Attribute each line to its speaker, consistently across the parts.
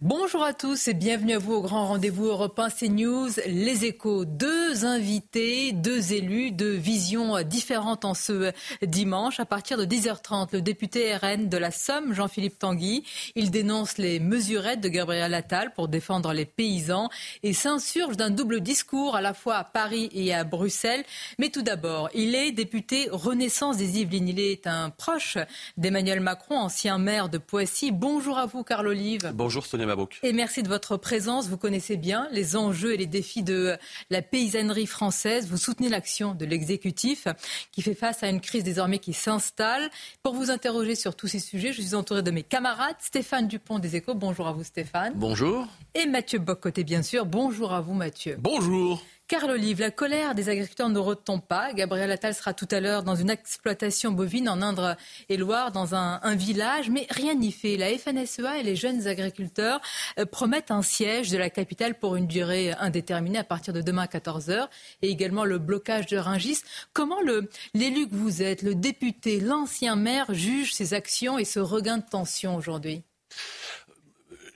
Speaker 1: Bonjour à tous et bienvenue à vous au grand rendez-vous Europe 1 CNews, les échos. Deux invités, deux élus, deux visions différentes en ce dimanche. À partir de 10h30, le député RN de la Somme, Jean-Philippe Tanguy, il dénonce les mesurettes de Gabriel Attal pour défendre les paysans et s'insurge d'un double discours à la fois à Paris et à Bruxelles. Mais tout d'abord, il est député Renaissance des Yvelines. Il est un proche d'Emmanuel Macron, ancien maire de Poissy. Bonjour à vous, Carl Olive. Et merci de votre présence. Vous connaissez bien les enjeux et les défis de la paysannerie française. Vous soutenez l'action de l'exécutif qui fait face à une crise désormais qui s'installe. Pour vous interroger sur tous ces sujets, je suis entourée de mes camarades. Stéphane Dupont des Échos. Bonjour à vous Stéphane.
Speaker 2: Bonjour.
Speaker 1: Et Mathieu Boccoté bien sûr. Bonjour à vous Mathieu.
Speaker 2: Bonjour.
Speaker 1: Carl Olive, la colère des agriculteurs ne retombe pas. Gabriel Attal sera tout à l'heure dans une exploitation bovine en Indre et Loire, dans un, village, mais rien n'y fait. La FNSEA et les jeunes agriculteurs euh, promettent un siège de la capitale pour une durée indéterminée à partir de demain à 14h et également le blocage de Ringis. Comment l'élu que vous êtes, le député, l'ancien maire, juge ces actions et ce regain de tension aujourd'hui?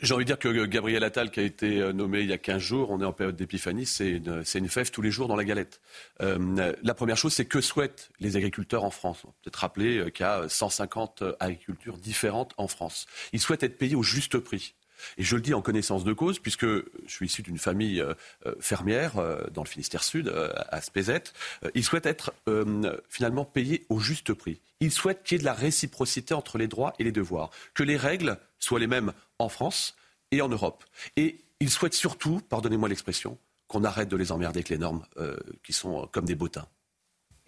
Speaker 2: J'ai envie de dire que Gabriel Attal, qui a été euh, nommé il y a 15 jours, on est en période d'épiphanie, c'est une, une, fève tous les jours dans la galette. Euh, la première chose, c'est que souhaitent les agriculteurs en France. Peut-être rappeler euh, qu'il y a 150 agricultures différentes en France. Ils souhaitent être payés au juste prix. Et je le dis en connaissance de cause, puisque je suis issu d'une famille fermière dans le Finistère Sud, à Spézet. Ils souhaitent être finalement payés au juste prix. Ils souhaitent qu'il y ait de la réciprocité entre les droits et les devoirs, que les règles soient les mêmes en France et en Europe. Et ils souhaitent surtout, pardonnez-moi l'expression, qu'on arrête de les emmerder avec les normes euh, qui sont comme des bottins.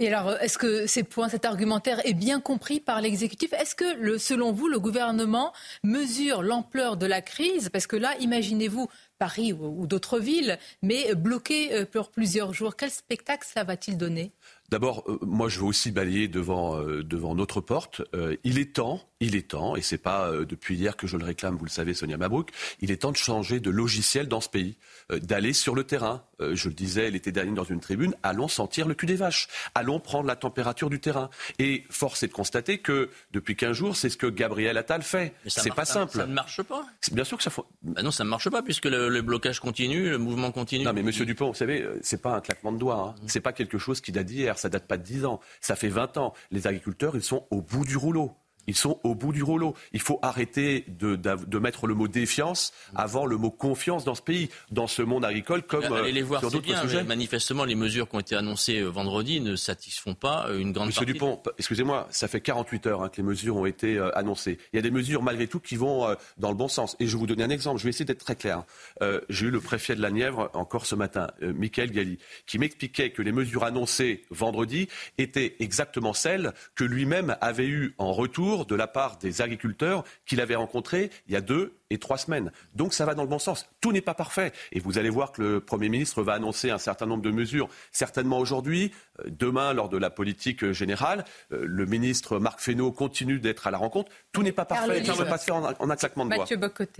Speaker 1: Et alors, est-ce que ces points, cet argumentaire est bien compris par l'exécutif? Est-ce que, selon vous, le gouvernement mesure l'ampleur de la crise? Parce que là, imaginez-vous Paris ou, d'autres villes, mais bloqué euh, pour plusieurs jours. Quel spectacle ça va-t-il donner?
Speaker 2: D'abord, euh, moi, je veux aussi balayer devant, devant notre porte. il est temps il est temps, et c'est pas euh, depuis hier que je le réclame, vous le savez, Sonia Mabrouk, il est temps de changer de logiciel dans ce pays, euh, d'aller sur le terrain. Euh, je le disais l'été dernier dans une tribune, allons sentir le cul des vaches, allons prendre la température du terrain. Et force est de constater que depuis 15 jours, c'est ce que Gabriel Attal fait. C'est pas simple.
Speaker 3: Ça ne marche pas.
Speaker 2: Bien sûr que ça faut.
Speaker 3: Bah non, ça ne marche pas puisque le, blocage continue, le mouvement continue.
Speaker 2: Non, mais Monsieur Dupont, vous savez, c'est pas un claquement de doigts. Hein. Mm. C'est pas quelque chose qui date d'hier. Ça date pas de 10 ans. Ça fait 20 ans. Les agriculteurs, ils sont au bout du rouleau. Ils sont au bout du rouleau. Il faut arrêter de, de, mettre le mot défiance avant le mot confiance dans ce pays, dans ce monde agricole comme
Speaker 3: Allez les voir,
Speaker 2: sur d'autres sujets.
Speaker 3: manifestement, les mesures qui ont été annoncées euh, vendredi ne satisfont pas euh, une grande
Speaker 2: Monsieur
Speaker 3: partie.
Speaker 2: Dupont, excusez-moi, ça fait 48 heures hein, que les mesures ont été euh, annoncées. Il y a des mesures malgré tout qui vont dans le bon sens. Et je vais vous donner un exemple. Je vais essayer d'être très clair. J'ai eu le préfet de la Nièvre encore ce matin, Michael Galli, qui m'expliquait que les mesures annoncées vendredi étaient exactement celles que lui-même avait eues en retour de la part des agriculteurs qu'il avait rencontrés il y a deux et trois semaines. Donc ça va dans le bon sens. Tout n'est pas parfait. Et vous allez voir que le Premier ministre va annoncer un certain nombre de mesures, certainement aujourd'hui, euh, demain lors de la politique générale. Euh, le ministre Marc Fesneau continue d'être à la rencontre. Tout n'est pas parfait. Ça ne peut pas se faire en, un claquement de doigts.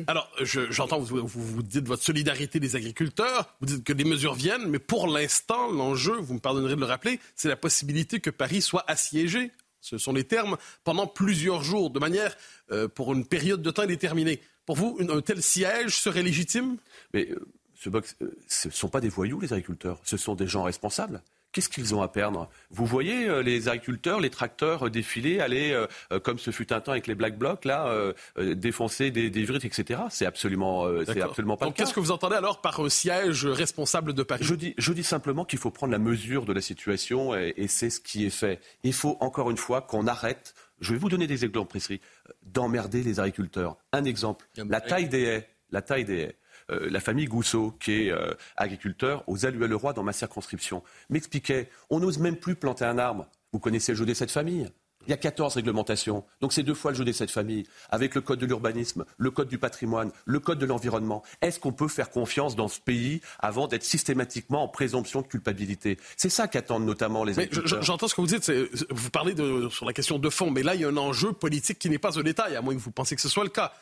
Speaker 4: Alors, j'entends, vous, vous, dites votre solidarité des agriculteurs, vous dites que des mesures viennent, mais pour l'instant, l'enjeu, vous me pardonnerez de le rappeler, c'est la possibilité que Paris soit assiégé ce sont les termes pendant plusieurs jours, de manière euh, pour une période de temps déterminée. Pour vous, un tel siège serait légitime?
Speaker 2: Mais euh, ce, euh, ce ne sont pas des voyous, les agriculteurs. Ce sont des gens responsables. Qu'est-ce qu'ils ont à perdre? Vous voyez euh, les agriculteurs, les tracteurs euh, défiler, aller, euh, comme ce fut un temps avec les Black Blocs, là, défoncer des, des etc. C'est absolument, c'est absolument pas
Speaker 4: Donc, Qu'est-ce que vous entendez alors par siège responsable de Paris?
Speaker 2: Je dis, je dis simplement qu'il faut prendre la mesure de la situation et, et c'est ce qui est fait. Il faut encore une fois qu'on arrête. Je vais vous donner des exemples précis d'emmerder les agriculteurs. Un exemple, la taille des haies. La taille des haies. Euh, la famille Gousseau, qui est euh, agriculteur aux Alluets-le-Roi dans ma circonscription, m'expliquait on n'ose même plus planter un arbre. Vous connaissez le jeu de cette famille Il y a 14 réglementations. Donc c'est deux fois le jeu des sept familles, avec le code de l'urbanisme, le code du patrimoine, le code de l'environnement. Est-ce qu'on peut faire confiance dans ce pays avant d'être systématiquement en présomption de culpabilité? C'est ça qu'attendent notamment les agriculteurs.
Speaker 4: J'entends ce que vous dites. Vous parlez de, sur la question de fond, mais là, il y a un enjeu politique qui n'est pas au détail, à moins que vous pensiez que ce soit le cas.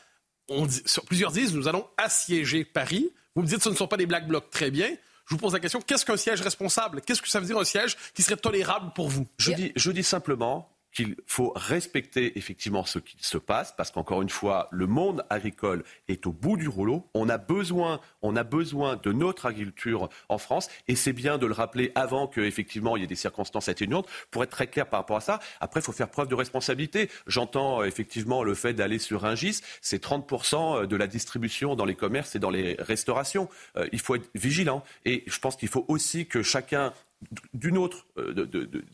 Speaker 4: On dit, plusieurs disent nous allons assiéger Paris. Vous me dites ce ne sont pas des black blocs. Très bien. Je vous pose la question, qu'est-ce qu'un siège responsable? Qu'est-ce que ça veut dire un siège qui serait tolérable pour vous?
Speaker 2: Je dis, je dis simplement qu'il faut respecter effectivement ce qui se passe, parce qu'encore une fois, le monde agricole est au bout du rouleau. On a besoin, on a besoin de notre agriculture en France, et c'est bien de le rappeler avant qu'effectivement il y ait des circonstances atténuantes, pour être très clair par rapport à ça. Après, il faut faire preuve de responsabilité. J'entends euh, effectivement le fait d'aller sur un GIS, c'est 30% de la distribution dans les commerces et dans les restaurations. Euh, il faut être vigilant, et je pense qu'il faut aussi que chacun d'une autre, euh,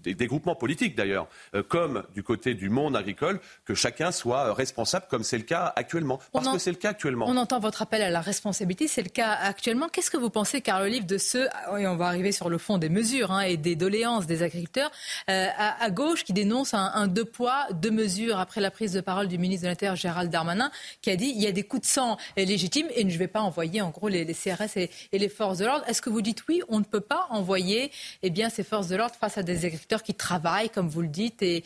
Speaker 2: des, groupements politiques d'ailleurs, euh, comme du côté du monde agricole, que chacun soit responsable, comme c'est le cas actuellement. Parce que c'est le cas actuellement.
Speaker 1: On entend votre appel à la responsabilité, c'est le cas actuellement. Qu'est-ce que vous pensez, Carl Olive, de ce, et on va arriver sur le fond des mesures hein, et des doléances des agriculteurs, euh, à, gauche qui dénonce un, deux poids, deux mesures après la prise de parole du ministre de l'Intérieur Gérald Darmanin, qui a dit il y a des coups de sang légitimes et je ne vais pas envoyer en gros les, CRS et les forces de l'ordre. Est-ce que vous dites oui, on ne peut pas envoyer eh bien, ces forces de l'ordre face à des agriculteurs qui travaillent, comme vous le dites, et,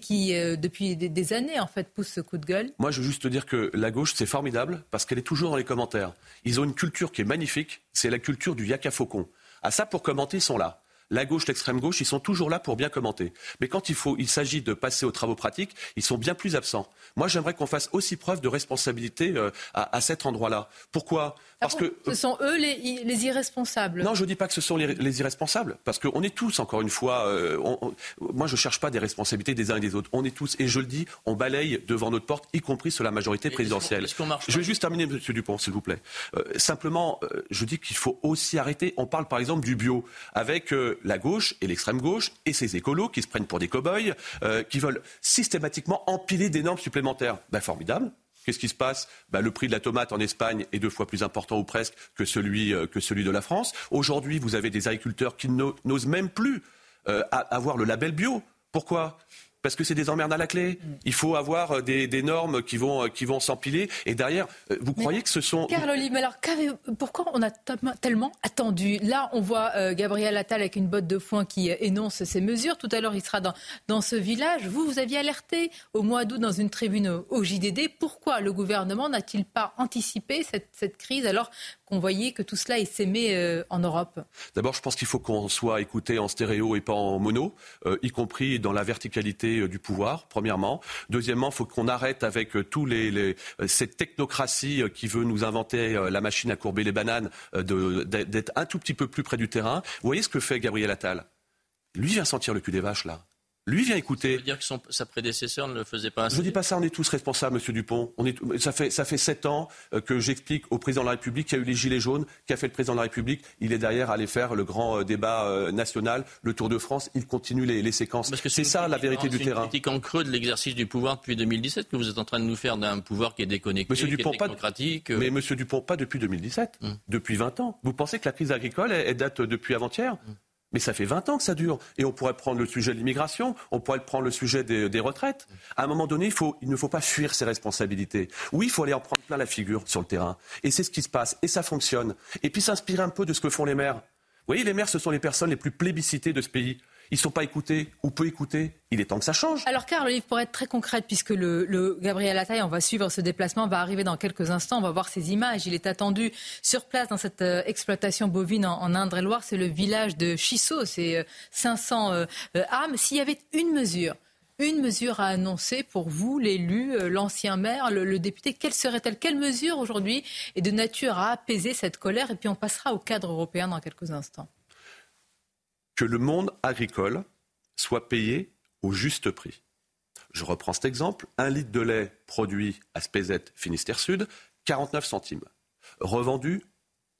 Speaker 1: qui, euh, depuis des, années, en fait, poussent ce coup de gueule
Speaker 2: Moi, je veux juste te dire que la gauche, c'est formidable parce qu'elle est toujours dans les commentaires. Ils ont une culture qui est magnifique, c'est la culture du yaka faucon. À ça, pour commenter, ils sont là la gauche, l'extrême gauche, ils sont toujours là pour bien commenter. Mais quand il, faut, il s'agit de passer aux travaux pratiques, ils sont bien plus absents. Moi, j'aimerais qu'on fasse aussi preuve de responsabilité euh, à, cet endroit-là. Pourquoi?
Speaker 1: Parce que ce sont eux les, irresponsables.
Speaker 2: Non, je ne dis pas que ce sont les, irresponsables, parce qu'on est tous, encore une fois, euh, moi je ne cherche pas des responsabilités des uns et des autres. On est tous, et je le dis, on balaye devant notre porte, y compris sur la majorité présidentielle. je vais juste terminer, Monsieur Dupont, s'il vous plaît. Euh, simplement, euh, je dis qu'il faut aussi arrêter. On parle par exemple du bio, avec la gauche et l'extrême gauche et ces écolos qui se prennent pour des cow-boys, qui veulent systématiquement empiler des normes supplémentaires. Ben, formidable. Qu'est-ce qui se passe? Bah, Le prix de la tomate en Espagne est deux fois plus important ou presque que celui, euh, de la France. Aujourd'hui, vous avez des agriculteurs qui n'osent même plus euh, avoir le label bio. Pourquoi? Parce que c'est des emmerdes à la clé. Il faut avoir euh, des, normes qui vont, euh, qui vont s'empiler. Et derrière, euh, vous croyez que ce sont...
Speaker 1: Carl mais alors pourquoi on a tellement attendu? Là, on voit Gabriel Attal avec une botte de foin qui énonce ces mesures. Tout à l'heure, il sera dans, dans ce village. Vous, vous aviez alerté au mois d'août dans une tribune au JDD. Pourquoi le gouvernement n'a-t-il pas anticipé cette, cette crise? Alors qu'on voyait que tout cela est s'aimé euh, en Europe
Speaker 2: D'abord, je pense qu'il faut qu'on soit écouté en stéréo et pas en mono, euh, y compris dans la verticalité euh, du pouvoir, premièrement. Deuxièmement, il faut qu'on arrête avec tous les, cette technocratie qui veut nous inventer la machine à courber les bananes, d'être un tout petit peu plus près du terrain. Vous voyez ce que fait Gabriel Attal? Lui vient sentir le cul des vaches, là. Lui vient écouter. Ça
Speaker 3: veut dire que sa prédécesseur ne le faisait pas
Speaker 2: assez. Je ne dis pas ça, on est tous responsables, Monsieur Dupont. On est, ça, fait, ça fait sept ans euh, que j'explique au président de la République qu'il y a eu les Gilets jaunes, qu'a fait le président de la République. Il est derrière à aller faire le grand euh, débat euh, national, le Tour de France. Il continue les, les séquences. C'est ça la vérité du terrain.
Speaker 3: C'est une critique en creux de l'exercice du pouvoir depuis 2017 que vous êtes en train de nous faire d'un pouvoir qui est déconnecté, Monsieur Dupont, qui est technocratique.
Speaker 2: mais Monsieur Dupont, pas depuis 2017, hum. depuis 20 ans. Vous pensez que la crise agricole, elle, date depuis avant-hier? Hum. Mais ça fait 20 ans que ça dure. Et on pourrait prendre le sujet de l'immigration, on pourrait prendre le sujet des, retraites. À un moment donné, il, il, ne faut pas fuir ses responsabilités. Oui, il faut aller en prendre plein la figure sur le terrain. Et c'est ce qui se passe. Et ça fonctionne. Et puis s'inspirer un peu de ce que font les maires. Vous voyez, les maires, ce sont les personnes les plus plébiscitées de ce pays ils ne sont pas écoutés ou peu écoutés. Il est temps que ça change.
Speaker 1: Alors, Carl, pour être très concrète, puisque le, Gabriel Attal, on va suivre ce déplacement, va arriver dans quelques instants, on va voir ces images. Il est attendu sur place dans cette euh, exploitation bovine en, Indre-et-Loire. C'est le village de Chissot, c'est 500 euh, euh, âmes. S'il y avait une mesure, une mesure à annoncer pour vous, l'élu, l'ancien maire, le, le, député Quelle serait-elle? Quelle mesure aujourd'hui est de nature à apaiser cette colère? Et puis on passera au cadre européen dans quelques instants
Speaker 2: que le monde agricole soit payé au juste prix. Je reprends cet exemple. Un litre de lait produit à Spézet, Finistère Sud, 49 centimes. Revendu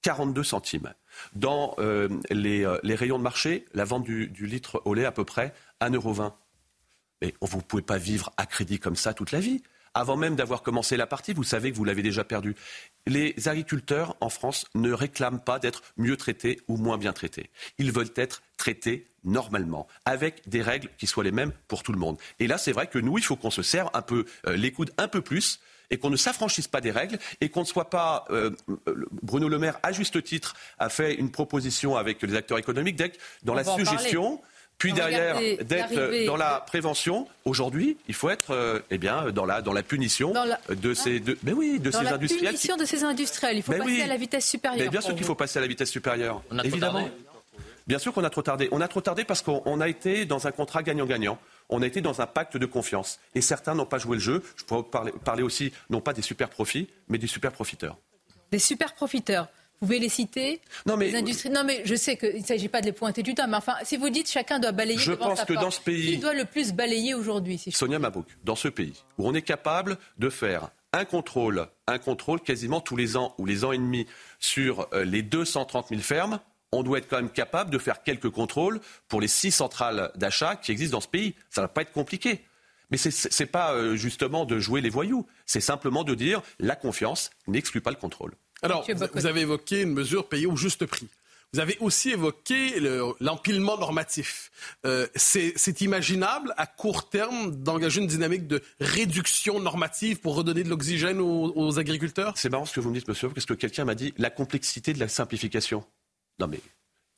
Speaker 2: 42 centimes. Dans euh, euh, les, rayons de marché, la vente du, litre au lait à peu près 1,20 euro. Mais vous ne pouvez pas vivre à crédit comme ça toute la vie. Avant même d'avoir commencé la partie, vous savez que vous l'avez déjà perdu. Les agriculteurs en France ne réclament pas d'être mieux traités ou moins bien traités. Ils veulent être traités normalement, avec des règles qui soient les mêmes pour tout le monde. Et là, c'est vrai que nous, il faut qu'on se serre un peu euh, les coudes un peu plus et qu'on ne s'affranchisse pas des règles et qu'on ne soit pas. Euh, Bruno Le Maire, à juste titre, a fait une proposition avec les acteurs économiques d'être dans la suggestion. Puis derrière, d'être dans la prévention. Aujourd'hui, il faut être euh, eh bien, dans, la, dans la punition de ces, de, mais oui, de
Speaker 1: dans
Speaker 2: ces
Speaker 1: la
Speaker 2: industriels.
Speaker 1: Punition de ces industriels. Il faut passer à la vitesse supérieure.
Speaker 2: Mais bien sûr qu'il faut passer à la vitesse supérieure. On a Évidemment. Bien sûr qu'on a trop tardé. On a trop tardé parce qu'on a été dans un contrat gagnant-gagnant. On a été dans un pacte de confiance. Et certains n'ont pas joué le jeu. Je pourrais parler, parler aussi, non pas des super profits, mais des super profiteurs.
Speaker 1: Des super profiteurs vous pouvez les citer
Speaker 2: Non mais,
Speaker 1: industries... non, mais je sais qu'il ne s'agit pas de les pointer du doigt, mais enfin, si vous dites chacun doit balayer
Speaker 2: je pense que dans ce pays,
Speaker 1: qui doit le plus balayer aujourd'hui
Speaker 2: Sonia Mabrouk, dans ce pays où on est capable de faire un contrôle, un contrôle quasiment tous les ans ou les ans et demi sur euh, les 230 000 fermes, on doit être quand même capable de faire quelques contrôles pour les six centrales d'achat qui existent dans ce pays. Ça ne va pas être compliqué. Mais ce n'est pas euh, justement de jouer les voyous, c'est simplement de dire la confiance n'exclut pas le contrôle.
Speaker 4: Alors, vous avez évoqué une mesure payée au juste prix. Vous avez aussi évoqué l'empilement normatif. Euh, c'est imaginable à court terme d'engager une dynamique de réduction normative pour redonner de l'oxygène aux, agriculteurs?
Speaker 2: C'est marrant ce que vous me dites, monsieur, parce que quelqu'un m'a dit la complexité de la simplification. Non mais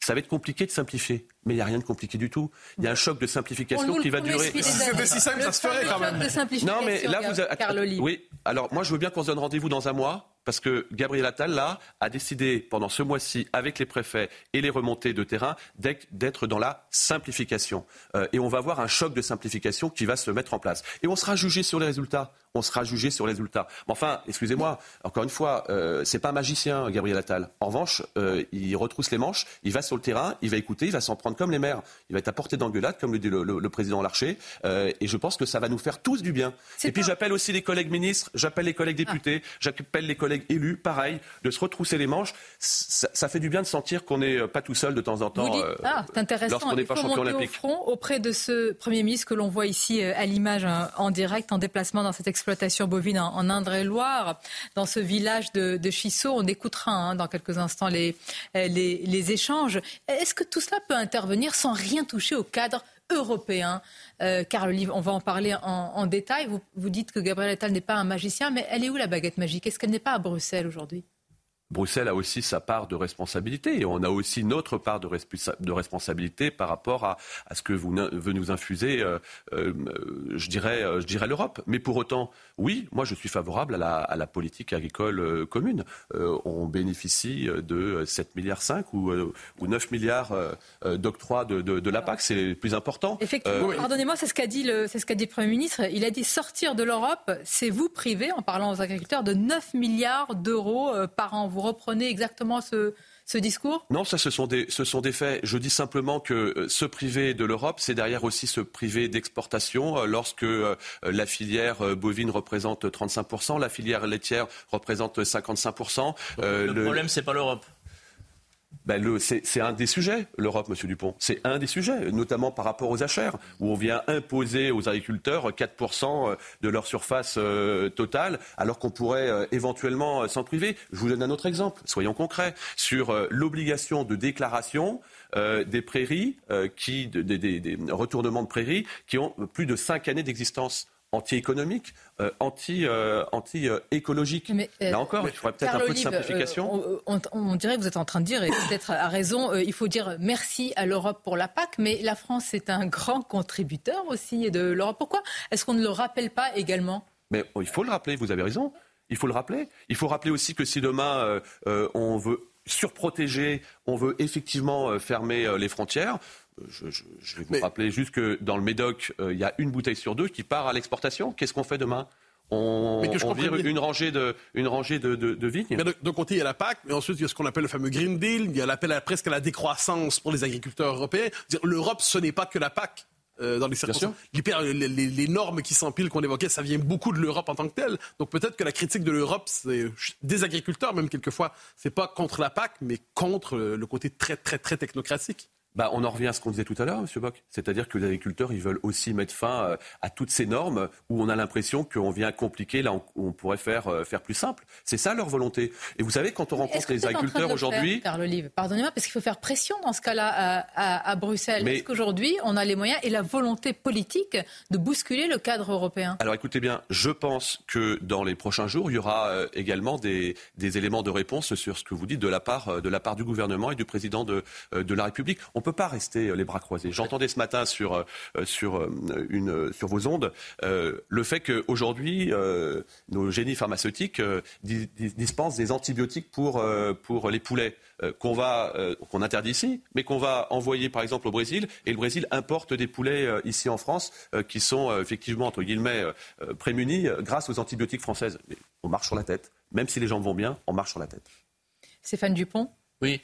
Speaker 2: ça va être compliqué de simplifier. Mais il n'y a rien de compliqué du tout. Il y a un choc de simplification qui va durer.
Speaker 4: Si c'était si simple, ça se ferait quand même.
Speaker 1: Non, mais là, vous avez.
Speaker 2: Oui, alors moi, je veux bien qu'on se donne rendez-vous dans un mois parce que Gabriel Attal, là, a décidé pendant ce mois-ci, avec les préfets et les remontées de terrain, d'être dans la simplification. Euh, et on va avoir un choc de simplification qui va se mettre en place. Et on sera jugé sur les résultats. On sera jugé sur les résultats. Mais enfin, excusez-moi, encore une fois, euh, c'est pas un magicien, Gabriel Attal. En revanche, euh, il retrousse les manches, il va sur le terrain, il va écouter, il va s'en prendre comme les maires. Il va être à portée d'engueulade, comme le dit le, président Larcher. Euh, et je pense que ça va nous faire tous du bien. Et puis j'appelle aussi les collègues ministres, j'appelle les collègues députés, j'appelle les collègues élus, pareil, de se retrousser les manches. Ça, fait du bien de sentir qu'on n'est pas tout seul de temps en temps.
Speaker 1: Euh, ah, c'est intéressant. Lorsqu'on n'est pas champion olympique. Au front auprès de ce Premier ministre que l'on voit ici euh, à l'image en direct, en déplacement dans cette exploitation bovine en, Indre-et-Loire, dans ce village de, de Chissot. On écoutera hein, dans quelques instants les, les, les échanges. Est-ce que tout cela peut intervenir sans rien toucher au cadre européen. Euh, car le livre, on va en parler en, détail. Vous, dites que Gabriel Attal n'est pas un magicien, mais elle est où la baguette magique? Est-ce qu'elle n'est pas à Bruxelles aujourd'hui?
Speaker 2: Bruxelles a aussi sa part de responsabilité et on a aussi notre part de, de responsabilité par rapport à, à, ce que vous venez nous infuser, euh, euh, je dirais, euh, je dirais l'Europe. Mais pour autant, oui, moi je suis favorable à la, à la politique agricole commune. on bénéficie de 7 milliards 5 ou, ou 9 milliards d'octroi de, de, de, la PAC, c'est le plus important.
Speaker 1: Effectivement, pardonnez-moi, c'est ce qu'a dit, le, ce qu'a dit le Premier ministre. Il a dit sortir de l'Europe, c'est vous priver, en parlant aux agriculteurs, de 9 milliards d'euros par an. Vous reprenez exactement ce, discours?
Speaker 2: Non, ça, ce sont, des, ce sont des faits. Je dis simplement que euh, se priver de l'Europe, c'est derrière aussi se priver d'exportation. Euh, lorsque euh, la filière bovine représente 35%, la filière laitière représente 55%.
Speaker 3: le, problème, c'est pas l'Europe.
Speaker 2: Ben c'est un des sujets, l'Europe, Monsieur Dupont. C'est un des sujets, notamment par rapport aux achères, où on vient imposer aux agriculteurs 4% de leur surface euh, totale, alors qu'on pourrait euh, éventuellement euh, s'en priver. Je vous donne un autre exemple, soyons concrets, sur l'obligation de déclaration des prairies, qui, des, retournements de prairies qui ont plus de 5 années d'existence anti-économique, euh, anti, euh, anti écologique. Euh, Là encore, il faudrait peut-être un peu de simplification.
Speaker 1: On, dirait que vous êtes en train de dire, et peut-être à raison, il faut dire merci à l'Europe pour la PAC, mais la France est un grand contributeur aussi de l'Europe. Pourquoi est-ce qu'on ne le rappelle pas également?
Speaker 2: Mais il faut le rappeler, vous avez raison. Il faut le rappeler. Il faut rappeler aussi que si demain on veut surprotéger, on veut effectivement fermer les frontières, je, vais vous rappeler juste que dans le Médoc, euh, il y a une bouteille sur deux qui part à l'exportation. Qu'est-ce qu'on fait demain? On, vire une rangée de, une rangée de, de, vignes.
Speaker 4: Mais de, côté, il y a la PAC, mais ensuite, il y a ce qu'on appelle le fameux Green Deal, il y a l'appel à, presque à la décroissance pour les agriculteurs européens. L'Europe, ce n'est pas que la PAC. Euh, dans les circonstances. Les, les, les, normes qui s'empilent qu'on évoquait, ça vient beaucoup de l'Europe en tant que telle. Donc peut-être que la critique de l'Europe, c'est des agriculteurs, même quelquefois, c'est pas contre la PAC, mais contre le côté très, très, très technocratique.
Speaker 2: Bah, on en revient à ce qu'on disait tout à l'heure, M. Bock. C'est-à-dire que les agriculteurs, ils veulent aussi mettre fin euh, à toutes ces normes où on a l'impression qu'on vient compliquer là où on pourrait faire, euh, faire plus simple. C'est ça leur volonté. Et vous savez, quand on rencontre les agriculteurs aujourd'hui.
Speaker 1: Carl Olive, pardonnez-moi, parce qu'il faut faire pression dans ce cas-là à, Bruxelles. Est-ce qu'aujourd'hui, on a les moyens et la volonté politique de bousculer le cadre européen?
Speaker 2: Alors écoutez bien, je pense que dans les prochains jours, il y aura euh, également des, des, éléments de réponse sur ce que vous dites de la part, de la part du gouvernement et du président de, de la République. On ne peut pas rester euh, les bras croisés. J'entendais ce matin sur, euh, sur, euh, une, sur vos ondes le fait qu'aujourd'hui, nos génies pharmaceutiques dispensent des antibiotiques pour, pour les poulets qu'on va qu'on interdit ici, mais qu'on va envoyer par exemple au Brésil. Et le Brésil importe des poulets ici en France qui sont effectivement entre guillemets prémunis grâce aux antibiotiques françaises. Mais on marche sur la tête. Même si les gens vont bien, on marche sur la tête.
Speaker 1: Stéphane Dupont?
Speaker 3: Oui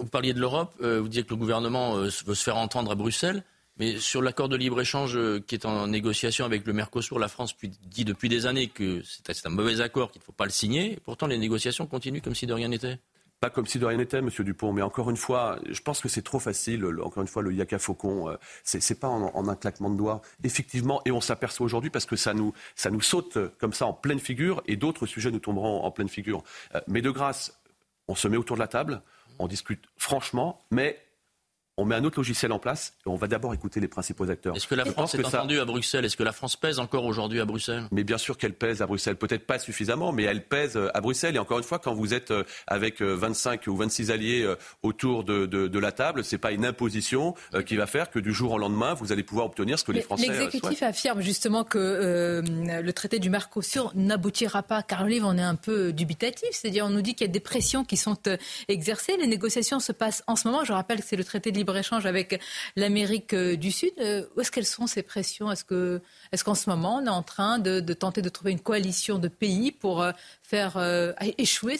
Speaker 3: vous parliez de l'Europe, euh, vous disiez que le gouvernement euh, veut se faire entendre à Bruxelles. Mais sur l'accord de libre-échange euh, qui est en négociation avec le Mercosur, la France dit depuis des années que c'est un mauvais accord, qu'il ne faut pas le signer. pourtant, les négociations continuent comme si de rien n'était.
Speaker 2: Pas comme si de rien n'était, Monsieur Dupont, mais encore une fois, je pense que c'est trop facile. Encore une fois, le yaka faucon, c'est pas en, un claquement de doigts. Effectivement, et on s'aperçoit aujourd'hui parce que ça nous, ça nous saute comme ça en pleine figure, et d'autres sujets nous tomberont en pleine figure. Mais de grâce, on se met autour de la table, on discute franchement, mais on met un autre logiciel en place et on va d'abord écouter les principaux acteurs.
Speaker 3: Est-ce que la France est entendue à Bruxelles? Est-ce que la France pèse encore aujourd'hui à Bruxelles?
Speaker 2: Mais bien sûr qu'elle pèse à Bruxelles. Peut-être pas suffisamment, mais elle pèse euh, à Bruxelles. Et encore une fois, quand vous êtes euh, avec 25 euh, ou 26 alliés autour de, de, la table, c'est pas une imposition qui va faire que du jour au lendemain, vous allez pouvoir obtenir ce que les Français
Speaker 1: L'exécutif affirme justement que le traité du Mercosur n'aboutira pas. Car livre, on est un peu dubitatif. C'est-à-dire, on nous dit qu'il y a des pressions qui sont exercées. Les négociations se passent en ce moment. Je rappelle que c'est le traité de libre-échange avec l'Amérique euh, du Sud. Euh, où est-ce qu'elles sont ces pressions? Est-ce que, est-ce qu'en ce moment on est en train de, tenter de trouver une coalition de pays pour euh, faire échouer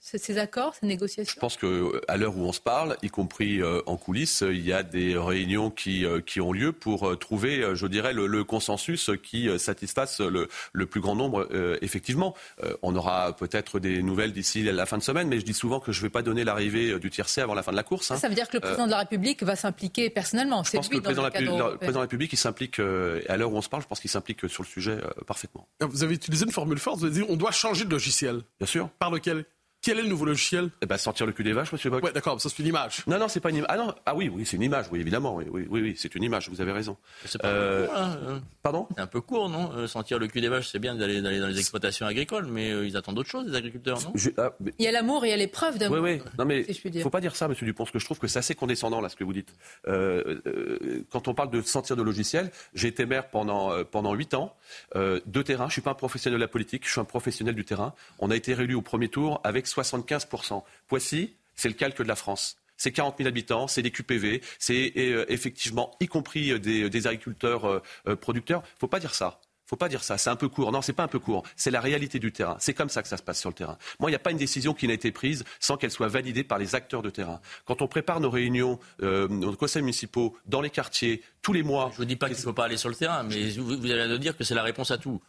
Speaker 1: ces accords, ces négociations?
Speaker 2: Je pense qu'à l'heure où on se parle, y compris en coulisses, il y a des réunions qui, qui ont lieu pour trouver, je dirais, le, consensus qui satisfasse le, le, plus grand nombre. effectivement, on aura peut-être des nouvelles d'ici la fin de semaine, mais je dis souvent que je ne vais pas donner l'arrivée du tiercé avant la fin de la course.
Speaker 1: Hein. Ça veut dire que le président de la République va s'impliquer personnellement.
Speaker 2: Je pense que le président, le président, de la République, il s'implique, euh, à l'heure où on se parle, je pense qu'il s'implique sur le sujet euh, parfaitement.
Speaker 4: Vous avez utilisé une formule forte, vous avez dit on doit changer de logiciel.
Speaker 2: Bien sûr.
Speaker 4: Par lequel? Quel est le nouveau logiciel?
Speaker 2: Eh ben, Sortir le cul des vaches, monsieur Bock.
Speaker 4: Oui, d'accord, ça c'est une image.
Speaker 2: Non, non, c'est pas une image. Ah, non. ah oui, oui, c'est une image, oui, évidemment. Oui, oui, oui, c'est une image, vous avez raison.
Speaker 3: C'est pas euh... court, hein, euh.
Speaker 2: Pardon?
Speaker 3: C'est un peu court, non euh, Sentir le cul des vaches, c'est bien d'aller dans les exploitations agricoles, mais euh, ils attendent d'autres choses, les agriculteurs, non?
Speaker 1: Ah, Il y a l'amour et il y a l'épreuve d'amour.
Speaker 2: Oui, oui. Non, mais il ne faut pas dire ça, monsieur Dupont, parce que je trouve que c'est assez condescendant, là, ce que vous dites. quand on parle de sentir de logiciel, j'ai été maire pendant, pendant 8 ans, de terrain. Je ne suis pas un professionnel de la politique, je suis un professionnel du terrain. On a été réélu au premier tour avec 75% Poissy, c'est le calque de la France c'est 40 000 habitants, c'est des QPV, c'est euh, effectivement y compris euh, des, agriculteurs euh, producteurs. Il ne faut pas dire ça. faut pas dire ça. C'est un peu court. Non, c'est pas un peu court. C'est la réalité du terrain. C'est comme ça que ça se passe sur le terrain. Moi, il n'y a pas une décision qui n'a été prise sans qu'elle soit validée par les acteurs de terrain. Quand on prépare nos réunions, nos conseils municipaux, dans les quartiers, tous les mois.
Speaker 3: Je ne vous dis pas qu'il ne faut pas aller sur le terrain, mais vous, vous allez nous dire que c'est la réponse à tout.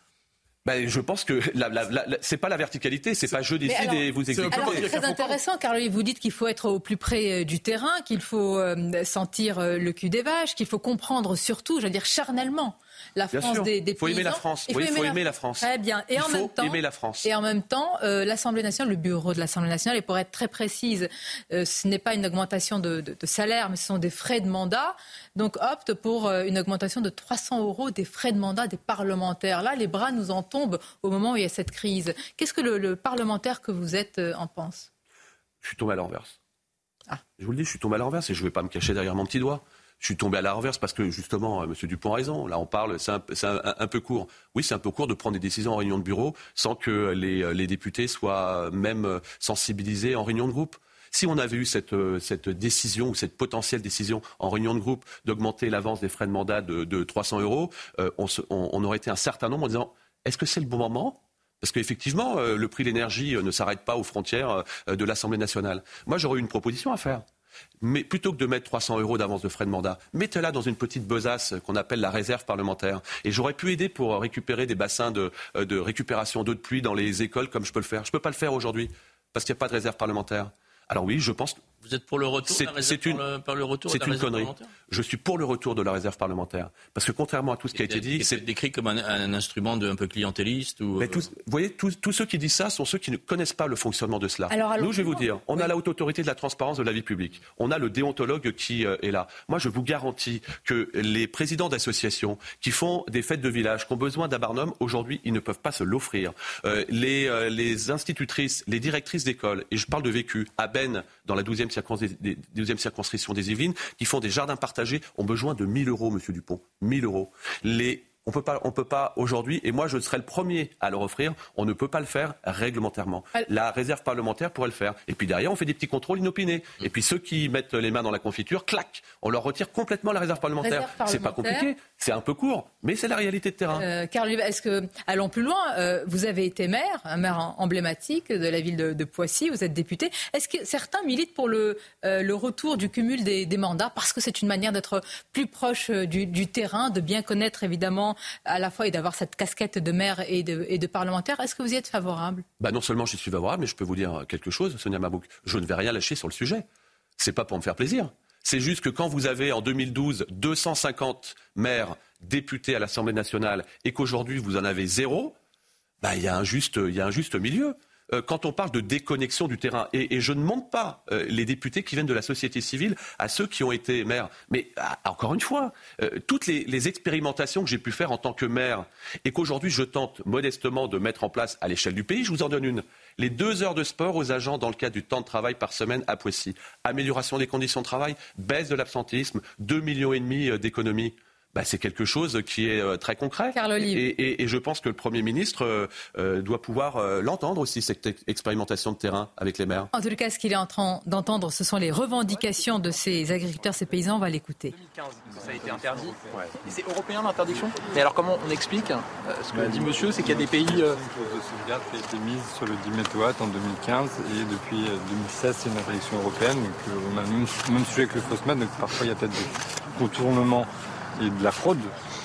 Speaker 2: Ben, je pense que la, la, c'est pas la verticalité, c'est pas je décide et vous exécutez.
Speaker 1: C'est très intéressant car vous dites qu'il faut être au plus près euh, du terrain, qu'il faut euh, sentir euh, le cul des vaches, qu'il faut comprendre surtout, je veux dire charnellement, la France des, des
Speaker 2: Il faut aimer la France. Il faut, aimer, la... France.
Speaker 1: Très bien. Et
Speaker 2: il
Speaker 1: en
Speaker 2: faut
Speaker 1: même temps,
Speaker 2: aimer la France.
Speaker 1: Et en même temps, euh, l'Assemblée nationale, le bureau de l'Assemblée nationale, et pour être très précise, euh, ce n'est pas une augmentation de, de, de, salaire, mais ce sont des frais de mandat. Donc opte pour euh, une augmentation de 300 euros des frais de mandat des parlementaires. Là, les bras nous en tombent au moment où il y a cette crise. Qu'est-ce que le, le, parlementaire que vous êtes en pense?
Speaker 2: Je suis tombé à l'envers. Ah. Je vous le dis, je suis tombé à l'envers et je ne vais pas me cacher derrière mon petit doigt je suis tombé à la renverse parce que justement, euh, M. Dupont a raison. Là, on parle, c'est un, peu court. Oui, c'est un peu court de prendre des décisions en réunion de bureau sans que les, euh, députés soient même euh, sensibilisés en réunion de groupe. Si on avait eu cette, décision ou cette potentielle décision en réunion de groupe d'augmenter l'avance des frais de mandat de, 300 euros, on, aurait été un certain nombre en disant est-ce que c'est le bon moment? Parce qu'effectivement, le prix de l'énergie ne s'arrête pas aux frontières de l'Assemblée nationale. Moi, j'aurais eu une proposition à faire mais plutôt que de mettre 300 euros d'avance de frais de mandat, mettez-la dans une petite besace qu'on appelle la réserve parlementaire. Et j'aurais pu aider pour récupérer des bassins de, euh, de récupération d'eau de pluie dans les écoles comme je peux le faire. Je ne peux pas le faire aujourd'hui parce qu'il n'y a pas de réserve parlementaire. Alors oui, je pense
Speaker 3: Vous êtes pour le retour
Speaker 2: C'est-
Speaker 3: de la réserve
Speaker 2: une-
Speaker 3: par le- par le retour de
Speaker 2: C'est
Speaker 3: la
Speaker 2: une
Speaker 3: réserve
Speaker 2: connerie.
Speaker 3: parlementaire
Speaker 2: Je suis pour le retour de la réserve parlementaire. Parce que contrairement à tout ce qui a été dit,
Speaker 3: c'est
Speaker 2: c'est
Speaker 3: décrit comme un, un instrument de, un peu clientéliste ou.
Speaker 2: Mais
Speaker 3: euh,
Speaker 2: tous, vous voyez, tous, tous ceux qui disent ça sont ceux qui ne connaissent pas le fonctionnement de cela.
Speaker 1: Alors,
Speaker 2: Nous, je vais vous dire, on a la haute autorité de la transparence de la vie publique. On a le déontologue qui euh, est là. Moi, je vous garantis que les présidents d'associations qui font des fêtes de village, qui ont besoin d'un barnum, aujourd'hui, ils ne peuvent pas se l'offrir. Euh, les, euh, les institutrices, les directrices d'école, et je parle de vécu, à Ben, dans la 12e, circons- des- 12e circonscription des Yvelines, qui font des jardins partagés, ont besoin de 1000 euros, monsieur Dupont. 1000 euros. Les on peut pas, on peut pas aujourd'hui, et moi je serai le premier à leur offrir. On ne peut pas le faire réglementairement. La réserve parlementaire pourrait le faire. Et puis derrière, on fait des petits contrôles inopinés. Et puis ceux qui mettent les mains dans la confiture, clac, on leur retire complètement la réserve parlementaire. C'est pas compliqué, c'est un peu court, mais c'est la réalité de terrain.
Speaker 1: Euh, Carl, est-ce que, allons plus loin, euh, vous avez été maire, un maire emblématique de la ville de, de Poissy, vous êtes député. Est-ce que certains militent pour le, euh, le retour du cumul des, des mandats parce que c'est une manière d'être plus proche euh, du, du terrain, de bien connaître évidemment à la fois et d'avoir cette casquette de maire et de, et de parlementaire? Est-ce que vous y êtes favorable?
Speaker 2: Bah non seulement j'y suis favorable, mais je peux vous dire quelque chose, Sonia Mabouk. Je ne vais rien lâcher sur le sujet. C'est pas pour me faire plaisir. C'est juste que quand vous avez en 2012 250 maires députés à l'Assemblée nationale et qu'aujourd'hui vous en avez zéro, bah, y il y a un juste milieu. Euh, Quand on parle de déconnexion du terrain, et, je ne monte pas euh, les députés qui viennent de la société civile à ceux qui ont été maires, mais ah, encore une fois, euh, toutes les, expérimentations que j'ai pu faire en tant que maire et qu'aujourd'hui je tente modestement de mettre en place à l'échelle du pays, je vous en donne une. Les deux heures de sport aux agents dans le cadre du temps de travail par semaine à Poissy. Amélioration des conditions de travail, baisse de l'absentéisme, 2 millions et demi d'économies. Bah, c'est quelque chose qui est euh, très concret.
Speaker 1: Carl Olive.
Speaker 2: Et, et- et je pense que le Premier ministre euh, euh, doit pouvoir euh, l'entendre aussi, cette ex- expérimentation de terrain avec les maires.
Speaker 1: En tout cas, ce qu'il est en train d'entendre, ce sont les revendications de ces agriculteurs, ces paysans. On va l'écouter.
Speaker 5: 2015, ça a été interdit. Et c'est européen l'interdiction? Mais alors comment on explique euh, Ce que dit monsieur, c'est qu'il y a des pays... euh,
Speaker 6: Une clause de sauvegarde qui a été mise sur le 10 mégawatt en 2015 et depuis euh, 2016 c'est une interdiction européenne. Donc euh, on a le même, même sujet que le Fosmat, donc parfois il y a peut-être des contournements et de la fraude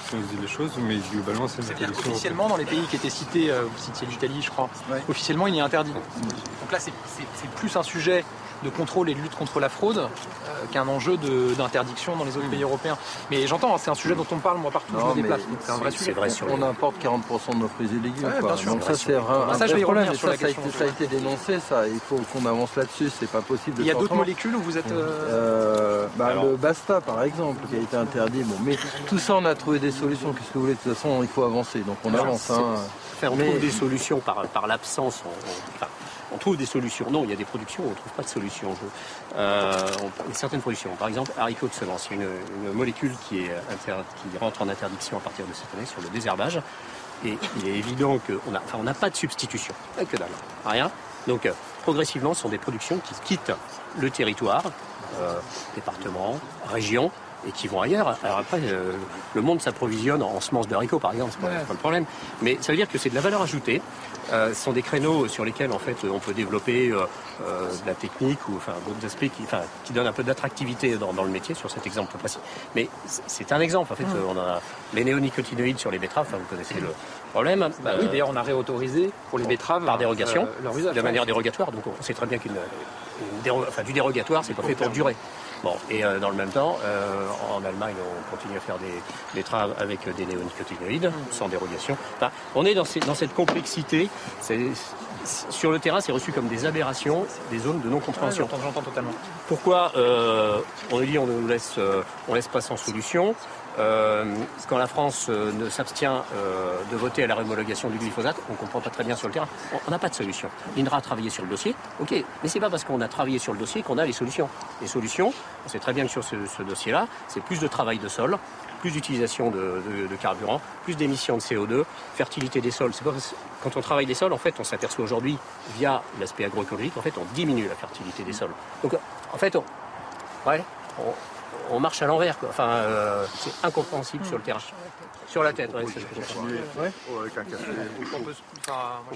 Speaker 6: si on se dit les choses, mais globalement c'est une
Speaker 5: C'est-à-dire qu'officiellement, dans les pays qui étaient cités, euh, vous citiez l'Italie, je crois, officiellement, il est interdit. Donc là, c'est plus un sujet de contrôle et de lutte contre la fraude euh, qu'un enjeu d'interdiction dans les autres pays européens. Mais j'entends, hein, c'est un sujet dont on parle, moi, partout où je
Speaker 7: Non,
Speaker 5: me déplace. C'est un vrai sujet.
Speaker 7: On importe 40% de nos fruits et légumes.
Speaker 5: Ouais,
Speaker 7: quoi.
Speaker 5: bien sûr,
Speaker 7: Donc ça
Speaker 5: sûr.
Speaker 7: c'est un, un
Speaker 5: ça, je
Speaker 7: vrai
Speaker 5: vais y
Speaker 7: problème.
Speaker 5: revenir
Speaker 7: Et
Speaker 5: sur la
Speaker 7: ça, ça a
Speaker 5: question,
Speaker 7: été, ça a été dénoncé. Ça, il faut qu'on avance là-dessus. C'est pas possible. De
Speaker 5: Il y a
Speaker 7: faire
Speaker 5: d'autres molécules où vous êtes... euh,
Speaker 7: Euh, bah, le Basta par exemple qui a été interdit. Bon, mais tout ça on a trouvé des solutions. Qu'est-ce que vous voulez De toute façon il faut avancer. Donc on avance. hein.
Speaker 8: Trouve des solutions par, par l'absence. On, on- enfin, on trouve des solutions. Non, il y a des productions où on ne trouve pas de solution. Euh, on- certaines productions, par exemple, haricots de semence, une, une molécule qui, est qui rentre en interdiction à partir de cette année sur le désherbage. Et il est évident qu'on n'a enfin, pas de substitution. Que dalle. Rien. Donc, euh, progressivement, ce sont des productions qui quittent le territoire, euh, département, région, et qui vont ailleurs. Alors après, euh, le monde s'approvisionne en semences de haricots, par exemple, c'est pas, pas le problème. Mais ça veut dire que c'est de la valeur ajoutée. Euh, ce sont des créneaux sur lesquels, en fait, on peut développer euh, de la technique ou enfin d'autres aspects qui, enfin, qui donnent un peu d'attractivité dans, dans le métier sur cet exemple précis. Mais c'est- un exemple. En fait, euh, on a les néonicotinoïdes sur les betteraves. Enfin, vous connaissez le problème.
Speaker 5: bah oui, d'ailleurs, on a réautorisé pour les betteraves
Speaker 8: par dérogation,
Speaker 5: euh, leur usage.
Speaker 8: de manière dérogatoire. Donc on sait très bien qu'une déro- enfin, du dérogatoire, c'est pas fait pour durer. Bon, et euh, dans le même temps, euh, en Allemagne, on continue à faire des, des traves avec des néonicotinoïdes, sans dérogation. Enfin, on est dans, ces- dans cette complexité. Sur le terrain, c'est reçu comme des aberrations, des zones de non-compréhension.
Speaker 5: j'entends, j'entends totalement.
Speaker 8: Pourquoi euh, on nous dit on nous laisse, euh, on laisse pas sans solution Euh, Quand la France euh, ne s'abstient euh, de voter à la réhomologation du glyphosate, on comprend pas très bien sur le terrain. On- n'a pas de solution. L'INRA a travaillé sur le dossier, ok, mais c'est pas parce qu'on a travaillé sur le dossier qu'on a les solutions. Les solutions, on sait très bien que sur ce, dossier-là, c'est plus de travail de sol, plus d'utilisation de, carburant, plus d'émissions de CO2, fertilité des sols. Quand on travaille les sols, en fait, on s'aperçoit aujourd'hui, via l'aspect agroécologique, en fait, on diminue la fertilité des sols. Donc, en fait, on, ouais, on, on marche à l'envers. Enfin, c'est incompréhensible sur le terrain. Sur la tête,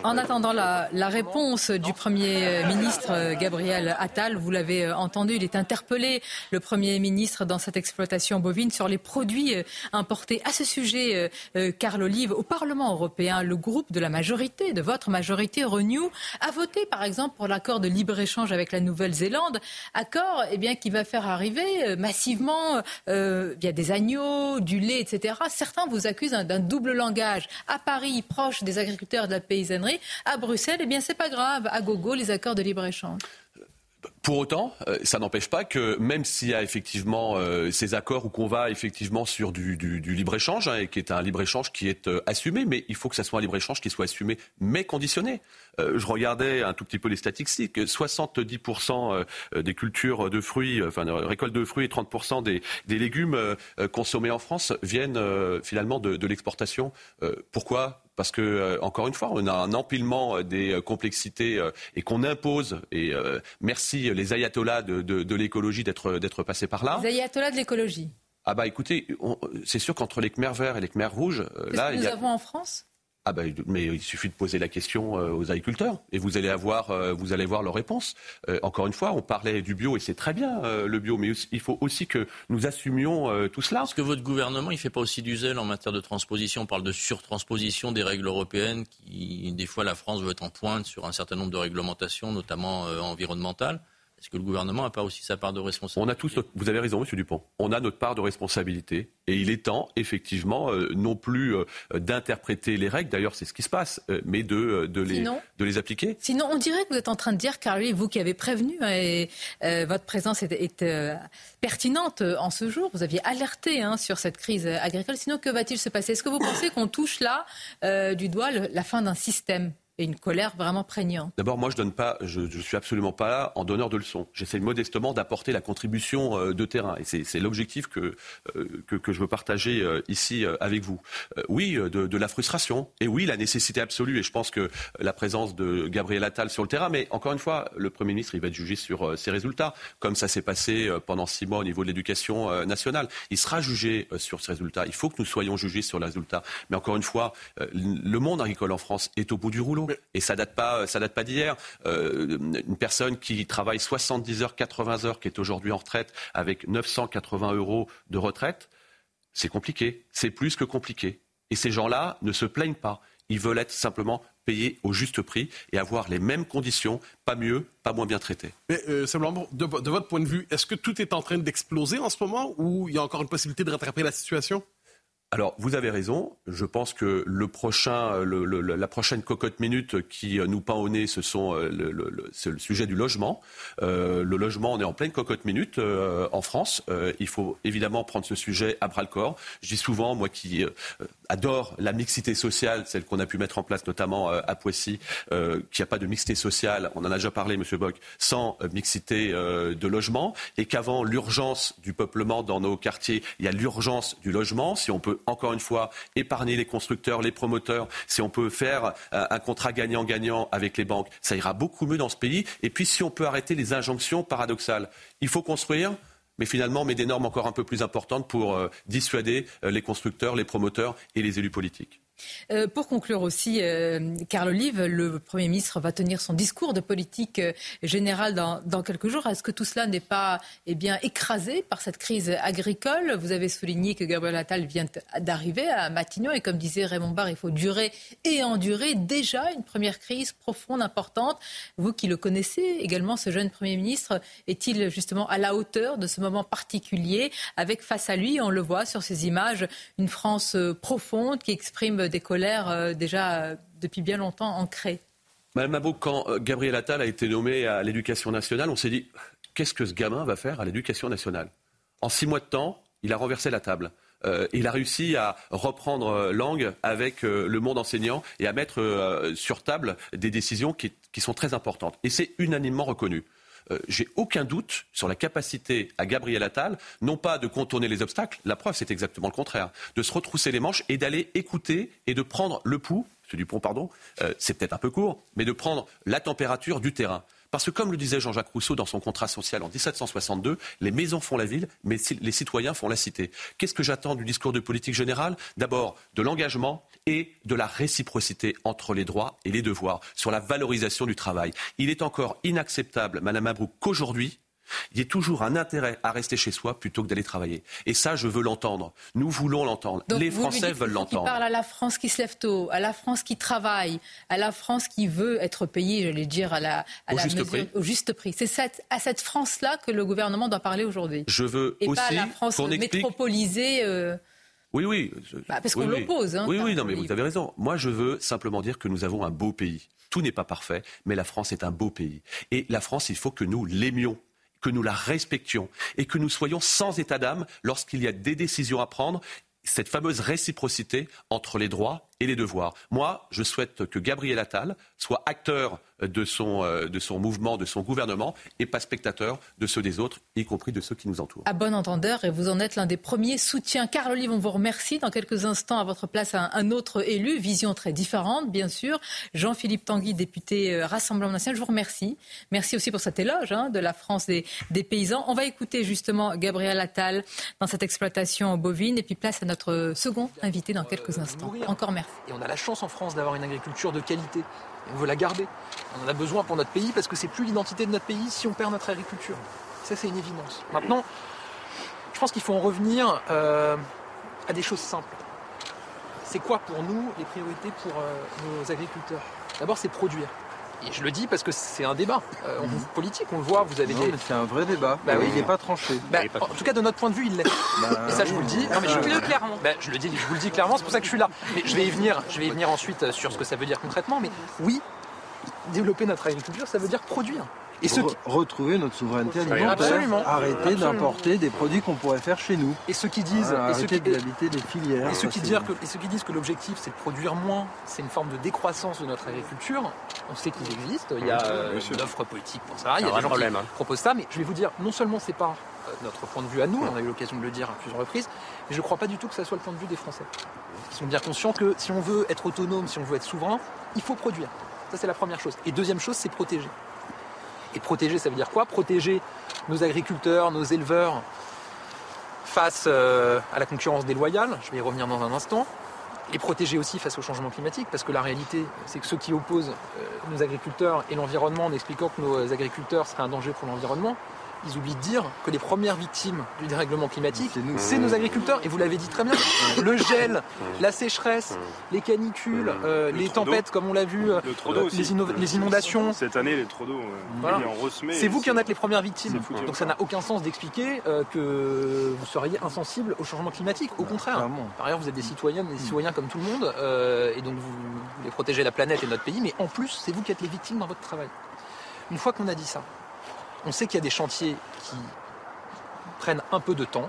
Speaker 1: En attendant la, réponse du Premier ministre Gabriel Attal, vous l'avez entendu, il est interpellé, le Premier ministre, dans cette exploitation bovine sur les produits importés. À ce sujet, Carl Olive, au Parlement européen, le groupe de la majorité, de votre majorité, Renew, a voté par exemple pour l'accord de libre-échange avec la Nouvelle-Zélande, accord eh bien, qui va faire arriver massivement euh, des agneaux, du lait, etc. Certains vous accuse d'un double langage. À Paris, proche des agriculteurs de la paysannerie, à Bruxelles, eh bien, c'est pas grave. À gogo, les accords de libre-échange.
Speaker 2: Pour autant, euh, ça n'empêche pas que même s'il y a effectivement euh, ces accords ou qu'on va effectivement sur du, libre-échange, hein, et qui est un libre-échange qui est euh, assumé, mais il faut que ça soit un libre-échange qui soit assumé, mais conditionné. je regardais un tout petit peu les statistiques. 70% des cultures de fruits, enfin de récoltes de fruits et 30% des, légumes consommés en France viennent finalement de l'exportation. pourquoi parce que, euh, encore une fois, on a un empilement euh, des euh, complexités et qu'on impose. Et merci les ayatollahs de, l'écologie d'être passés par là.
Speaker 1: Les ayatollahs de l'écologie.
Speaker 2: Ah bah écoutez, c'est sûr qu'entre les Khmer verts et les Khmer rouges,
Speaker 1: là, que nous avons en France?
Speaker 2: Ah ben, mais il suffit de poser la question euh, aux agriculteurs et vous allez avoir, euh, vous allez voir leur réponse. Euh, encore une fois, on parlait du bio et c'est très bien le bio, mais il faut aussi que nous assumions tout cela.
Speaker 3: Est-ce que votre gouvernement, il fait pas aussi du zèle en matière de transposition On parle de surtransposition des règles européennes, qui des fois la France veut être en pointe sur un certain nombre de réglementations, notamment environnementales. Est-ce que le gouvernement n'a pas aussi sa part de responsabilité
Speaker 2: On a tous vous avez raison, Monsieur Dupont. On a notre part de responsabilité et il est temps, effectivement, euh, non plus euh, d'interpréter les règles. D'ailleurs, c'est ce qui se passe, euh, mais de, de, les, de les appliquer.
Speaker 1: Sinon, on dirait que vous êtes en train de dire, car vous qui avez prévenu, hein, et, votre présence est, pertinente en ce jour. Vous aviez alerté hein, sur cette crise agricole. Sinon, que va-t-il se passer? Est-ce que vous pensez qu'on touche là du doigt la fin d'un système? Et une colère vraiment prégnante.
Speaker 2: D'abord, moi, je donne pas, je, suis absolument pas là en donneur de leçons. J'essaie modestement d'apporter la contribution euh, de terrain, et c'est l'objectif que, euh, que, que je veux partager euh, ici avec vous. oui, de, de, la frustration, et oui, la nécessité absolue. Et je pense que la présence de Gabriel Attal sur le terrain, mais encore une fois, le Premier ministre, il va être jugé sur ses résultats, comme ça s'est passé pendant six mois au niveau de l'éducation nationale. Il sera jugé sur ses résultats. Il faut que nous soyons jugés sur les résultats. Mais encore une fois, le monde agricole en France est au bout du rouleau. Et ça date pas, ça date pas d'hier. Euh, une personne qui travaille 70 heures, 80 heures, qui est aujourd'hui en retraite avec 980 euros de retraite, c'est compliqué. C'est plus que compliqué. Et ces gens-là ne se plaignent pas. Ils veulent être simplement payés au juste prix et avoir les mêmes conditions, pas mieux, pas moins bien traités.
Speaker 4: Mais euh, simplement, de, votre point de vue, est-ce que tout est en train d'exploser en ce moment ou il y a encore une possibilité de rattraper la situation?
Speaker 2: Alors, vous avez raison. Je pense que le prochain, la prochaine cocotte minute qui nous peint au nez, ce sont euh, le, le, sujet du logement. Euh, le logement, on est en pleine cocotte minute euh, en France. il faut évidemment prendre ce sujet à bras le corps. Je dis souvent, moi qui adore la mixité sociale, celle qu'on a pu mettre en place notamment à Poissy, qu'il n'y a pas de mixité sociale, on en a déjà parlé, Monsieur Bock, sans mixité de logement, et qu'avant l'urgence du peuplement dans nos quartiers, il y a l'urgence du logement. Si on peut encore une fois, épargner les constructeurs, les promoteurs, si on peut faire euh, un contrat gagnant-gagnant avec les banques, ça ira beaucoup mieux dans ce pays. Et puis, si on peut arrêter les injonctions paradoxales, il faut construire, mais finalement, met des normes encore un peu plus importantes pour euh, dissuader euh, les constructeurs, les promoteurs et les élus politiques.
Speaker 1: Euh, pour conclure aussi, euh, Carl Olive, le Premier ministre va tenir son discours de politique euh, générale dans, quelques jours. Est-ce que tout cela n'est pas eh bien, écrasé par cette crise agricole? Vous avez souligné que Gabriel Attal vient d'arriver à Matignon et comme disait Raymond Barre, il faut durer et endurer déjà une première crise profonde, importante. Vous qui le connaissez également, ce jeune Premier ministre, est-il justement à la hauteur de ce moment particulier avec face à lui, on le voit sur ces images, une France profonde qui exprime des colères euh, déjà euh, depuis bien longtemps ancrées.
Speaker 2: Madame Mabot, quand euh, Gabriel Attal a été nommé à l'éducation nationale, on s'est dit qu'est-ce que ce gamin va faire à l'éducation nationale? En six mois de temps, il a renversé la table. il a réussi à reprendre langue avec le monde enseignant et à mettre sur table des décisions qui, sont très importantes. Et c'est unanimement reconnu. Euh, j'ai aucun doute sur la capacité à Gabriel Attal, non pas de contourner les obstacles, la preuve c'est exactement le contraire, de se retrousser les manches et d'aller écouter et de prendre le pouls, M. Dupont, pardon, euh, c'est peut-être un peu court, mais de prendre la température du terrain. Parce que comme le disait Jean-Jacques Rousseau dans son contrat social en 1762, les maisons font la ville, mais les citoyens font la cité. Qu'est-ce que j'attends du discours de politique générale? D'abord, de l'engagement et de la réciprocité entre les droits et les devoirs, sur la valorisation du travail. Il est encore inacceptable, Madame Mabrouk, qu'aujourd'hui, il y a toujours un intérêt à rester chez soi plutôt que d'aller travailler. Et ça, je veux l'entendre. Nous voulons l'entendre. Les Français veulent l'entendre.
Speaker 1: Il parle à la France qui se lève tôt, à la France qui travaille, à la France qui veut être payée, j'allais dire, à la,
Speaker 2: au, juste
Speaker 1: mesure,
Speaker 2: prix.
Speaker 1: au juste prix. C'est à cette France-là que le gouvernement doit parler aujourd'hui.
Speaker 2: Je veux
Speaker 1: Et
Speaker 2: aussi
Speaker 1: pas à la France métropolisée. Euh,
Speaker 2: oui, oui.
Speaker 1: Bah, parce qu'on l'oppose. Hein,
Speaker 2: oui, oui, non, mais vous avez raison. Moi, je veux simplement dire que nous avons un beau pays. Tout n'est pas parfait, mais la France est un beau pays. Et la France, il faut que nous l'aimions que nous la respections et que nous soyons sans état d'âme lorsqu'il y a des décisions à prendre cette fameuse réciprocité entre les droits et les devoirs. Moi, je souhaite que Gabriel Attal soit acteur de son, euh, de son mouvement, de son gouvernement, et pas spectateur de ceux des autres, y compris de ceux qui nous entourent.
Speaker 1: À bon entendeur, et vous en êtes l'un des premiers soutiens. Carl Olive, on vous remercie. Dans quelques instants, à votre place, un, autre élu, vision très différente, bien sûr. Jean-Philippe Tanguy, député euh, Rassemblement National, je vous remercie. Merci aussi pour cet éloge hein, de la France des, des, paysans. On va écouter justement Gabriel Attal dans cette exploitation bovine, et puis place à notre second invité dans quelques instants. Encore merci.
Speaker 5: Et on a la chance en France d'avoir une agriculture de qualité. On veut la garder. On en a besoin pour notre pays parce que c'est plus l'identité de notre pays si on perd notre agriculture. Ça, c'est une évidence. Maintenant, je pense qu'il faut en revenir euh, à des choses simples. C'est quoi pour nous les priorités pour euh, nos agriculteurs? D'abord, c'est produire. Et je le dis parce que c'est un débat euh, mhm. politique, on le voit, vous avez
Speaker 7: non,
Speaker 5: des...
Speaker 7: mais c'est un vrai débat,
Speaker 5: bah, oui.
Speaker 7: il n'est pas tranché.
Speaker 5: Bah, en tout cas, de notre point de vue, il l'est. Bah, et ça, je vous le dis. Non, mais je,
Speaker 1: le clairement.
Speaker 5: Bah, je, le dis, je vous le dis clairement, c'est pour ça que je suis là. Mais je vais y venir, je vais y venir ensuite euh, sur ce que ça veut dire concrètement. Mais oui, développer notre agriculture, ça veut dire produire.
Speaker 7: Et ceux qui... retrouver notre souveraineté alimentaire,
Speaker 5: Absolument.
Speaker 7: arrêter d'importer des produits qu'on pourrait faire chez nous.
Speaker 5: Et ceux qui disent,
Speaker 7: voilà,
Speaker 5: et ceux qui
Speaker 7: d'habiter des filières.
Speaker 5: Et ceux, qui disent que, et ceux qui disent que l'objectif c'est de produire moins, c'est une forme de décroissance de notre agriculture. On sait qu'ils existent. Il y a euh, une offre politique pour ça. Il y a des gens
Speaker 8: problème,
Speaker 5: qui
Speaker 8: hein.
Speaker 5: proposent ça. Mais je vais vous dire, non seulement c'est pas euh, notre point de vue à nous, on a eu l'occasion de le dire à plusieurs reprises, mais je ne crois pas du tout que ça soit le point de vue des Français. Ils sont bien conscients que si on veut être autonome, si on veut être souverain, il faut produire. Ça c'est la première chose. Et deuxième chose, c'est protéger. Et protéger, ça veut dire quoi? Protéger nos agriculteurs, nos éleveurs face euh, à la concurrence déloyale, je vais y revenir dans un instant, et protéger aussi face au changement climatique, parce que la réalité, c'est que ceux qui opposent euh, nos agriculteurs et l'environnement en expliquant que nos agriculteurs seraient un danger pour l'environnement, ils oublient de dire que les premières victimes du dérèglement climatique, c'est nos agriculteurs. Et vous l'avez dit très bien, le gel, la sécheresse, les canicules, euh, les tempêtes, comme on l'a vu, euh, les, inno- les, inondations.
Speaker 9: Cette année, les trop d'eau,
Speaker 5: voilà. C'est vous qui en êtes les premières victimes. Donc ça n'a aucun sens d'expliquer euh, que vous seriez insensible au changement climatique. Au contraire. Par ailleurs, vous êtes des citoyennes, des citoyens comme tout le monde, et donc vous voulez protéger la planète et notre pays. Mais en plus, c'est vous qui êtes les victimes dans votre travail. Une fois qu'on a dit ça, on sait qu'il y a des chantiers qui prennent un peu de temps.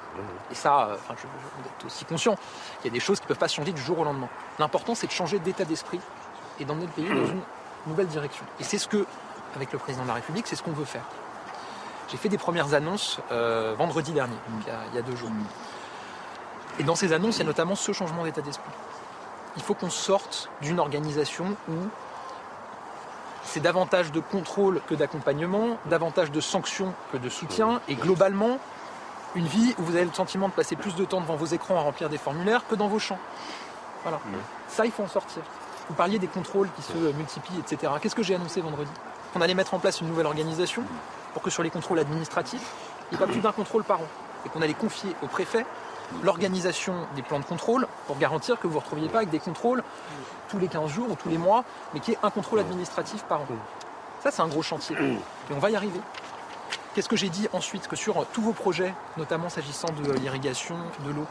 Speaker 5: Et ça, enfin, vous êtes aussi conscient qu'il y a des choses qui ne peuvent pas changer du jour au lendemain. L'important, c'est de changer d'état d'esprit et d'emmener le pays dans une nouvelle direction. Et c'est ce que, avec le président de la République, c'est ce qu'on veut faire. J'ai fait des premières annonces euh, vendredi dernier, donc il, il y a deux jours. Et dans ces annonces, il y a notamment ce changement d'état d'esprit. Il faut qu'on sorte d'une organisation où c'est davantage de contrôle que d'accompagnement, davantage de sanctions que de soutien, et globalement, une vie où vous avez le sentiment de passer plus de temps devant vos écrans à remplir des formulaires que dans vos champs. Voilà. Ça, il faut en sortir. Vous parliez des contrôles qui se multiplient, etc. Qu'est-ce que j'ai annoncé vendredi? Qu'on allait mettre en place une nouvelle organisation pour que sur les contrôles administratifs, il n'y ait pas plus d'un contrôle par an. Et qu'on allait confier au préfet l'organisation des plans de contrôle pour garantir que vous ne vous retrouviez pas avec des contrôles tous les 15 jours ou tous les mois, mais qu'il y ait un contrôle administratif par an. Ça, c'est un gros chantier. Et on va y arriver. Qu'est-ce que j'ai dit ensuite Que sur tous vos projets, notamment s'agissant de l'irrigation, de l'eau,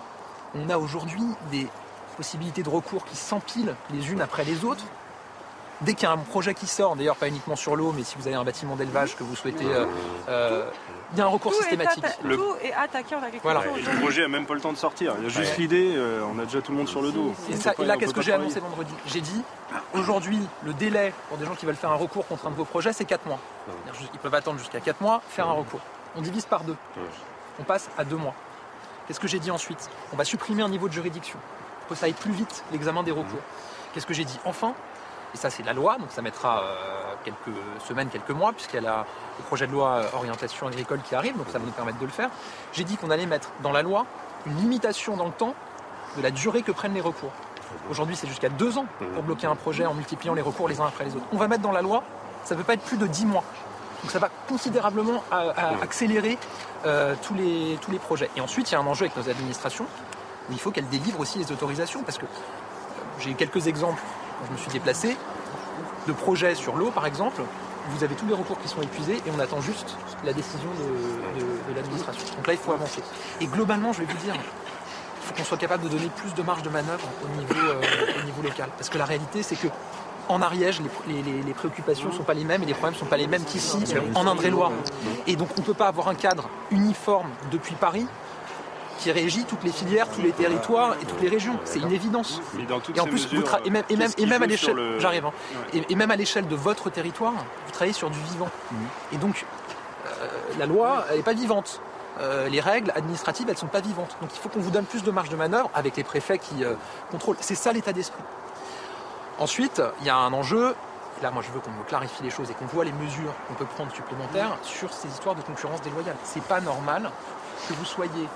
Speaker 5: on a aujourd'hui des possibilités de recours qui s'empilent les unes après les autres. Dès qu'il y a un projet qui sort, d'ailleurs pas uniquement sur l'eau, mais si vous avez un bâtiment d'élevage que vous souhaitez, euh, euh, il y a un recours
Speaker 10: tout
Speaker 5: systématique.
Speaker 10: Est le... Tout est attaqué en agriculture.
Speaker 5: Voilà.
Speaker 9: Le projet n'a même pas le temps de sortir. Il y a juste ouais. l'idée, euh, on a déjà tout le monde sur le dos.
Speaker 5: Et, ça, et là, qu'est-ce que j'ai annoncé vendredi? J'ai dit, aujourd'hui, le délai pour des gens qui veulent faire un recours contre un de vos projets, c'est 4 mois. Ils peuvent attendre jusqu'à 4 mois, faire un recours. On divise par deux. On passe à 2 mois. Qu'est-ce que j'ai dit ensuite? On va supprimer un niveau de juridiction pour que ça aille plus vite, l'examen des recours. Qu'est-ce que j'ai dit? Enfin, et ça c'est la loi, donc ça mettra quelques semaines, quelques mois, puisqu'il y a la, le projet de loi orientation agricole qui arrive, donc ça va nous permettre de le faire. J'ai dit qu'on allait mettre dans la loi une limitation dans le temps de la durée que prennent les recours. Aujourd'hui, c'est jusqu'à deux ans pour bloquer un projet en multipliant les recours les uns après les autres. On va mettre dans la loi, ça ne peut pas être plus de dix mois. Donc ça va considérablement accélérer euh, tous, les, tous les projets. Et ensuite, il y a un enjeu avec nos administrations, où il faut qu'elles délivrent aussi les autorisations, parce que euh, j'ai eu quelques exemples je me suis déplacé, de projets sur l'eau par exemple, vous avez tous les recours qui sont épuisés et on attend juste la décision de, l'administration. Donc là, il faut avancer. Et globalement, je vais vous dire, il faut qu'on soit capable de donner plus de marge de manœuvre au niveau, euh, local. Parce que la réalité, c'est que en Ariège, les, préoccupations ne sont pas les mêmes et les problèmes ne sont pas les mêmes qu'ici, en Indre-et-Loire. Et donc on ne peut pas avoir un cadre uniforme depuis Paris qui régit toutes les filières, tous les territoires et toutes les régions. C'est une évidence. et en plus, et même, et même, à l'échelle, j'arrive, hein. et, même à l'échelle de votre territoire, vous travaillez sur du vivant. Mhm. Et donc, euh, la loi, n'est pas vivante. Euh, les règles administratives, elles ne sont pas vivantes. Donc il faut qu'on vous donne plus de marge de manœuvre avec les préfets qui euh, contrôlent. C'est ça l'état d'esprit. Ensuite, il y a un enjeu, et là moi je veux qu'on me clarifie les choses et qu'on voit les mesures qu'on peut prendre supplémentaires sur ces histoires de concurrence déloyale. C'est pas normal que vous soyez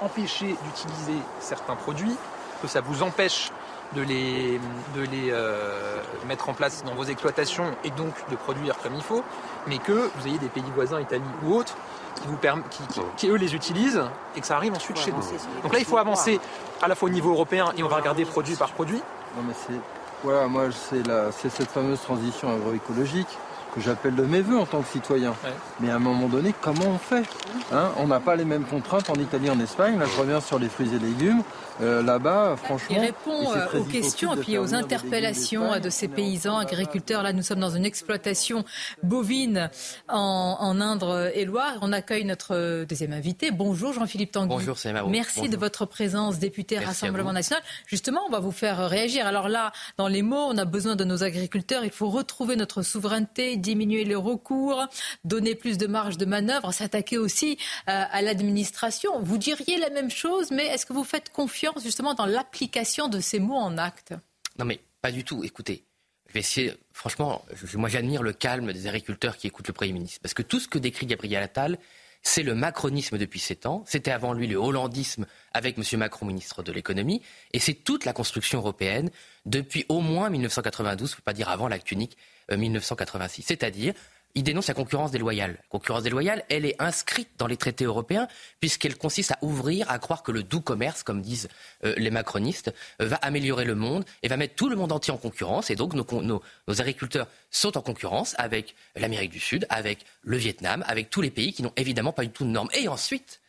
Speaker 5: empêché d'utiliser certains produits, que ça vous empêche de les, de les euh, mettre en place dans vos exploitations et donc de produire comme il faut, mais que vous ayez des pays voisins, Italie ou autres, qui, vous qui, qui, eux les utilisent et que ça arrive ensuite chez nous. Donc là, il faut avancer à la fois au niveau européen et on va regarder produit par produit.
Speaker 7: Non, mais c'est voilà, moi c'est cette fameuse transition agroécologique que j'appelle de mes voeux en tant que citoyen. Mais à un moment donné, comment on fait hein? On n'a pas les mêmes contraintes en Italie, en Espagne. Là, je reviens sur les fruits et légumes. Euh, là-bas, franchement.
Speaker 1: Il répond euh, aux questions et puis aux interpellations de, ces paysans, agriculteurs. Là, nous sommes dans une exploitation bovine en, en Indre-et-Loire. On accueille notre deuxième invité. Bonjour Jean-Philippe Tanguy.
Speaker 11: Bonjour, c'est
Speaker 1: Merci de votre présence, député Rassemblement National. Justement, on va vous faire réagir. Alors là, dans les mots, on a besoin de nos agriculteurs. Il faut retrouver notre souveraineté, diminuer les recours, donner plus de marge de manœuvre, s'attaquer aussi euh, à l'administration. Vous diriez la même chose, mais est-ce que vous faites confiance justement dans l'application de ces mots en actes?
Speaker 11: Non mais pas du tout. Écoutez, je vais essayer, franchement, moi j'admire le calme des agriculteurs qui écoutent le Premier ministre. Parce que tout ce que décrit Gabriel Attal, c'est le macronisme depuis sept ans. C'était avant lui le hollandisme avec M. Macron, ministre de l'économie. Et c'est toute la construction européenne depuis au moins 1992, faut pas dire avant l'acte unique 1986. C'est-à-dire il dénonce la concurrence déloyale. La concurrence déloyale, elle est inscrite dans les traités européens puisqu'elle consiste à ouvrir, à croire que le doux commerce, comme disent euh, les macronistes, euh, va améliorer le monde et va mettre tout le monde entier en concurrence. Et donc nos, nos agriculteurs sont en concurrence avec l'Amérique du Sud, avec le Vietnam, avec tous les pays qui n'ont évidemment pas du tout de normes. Et ensuite,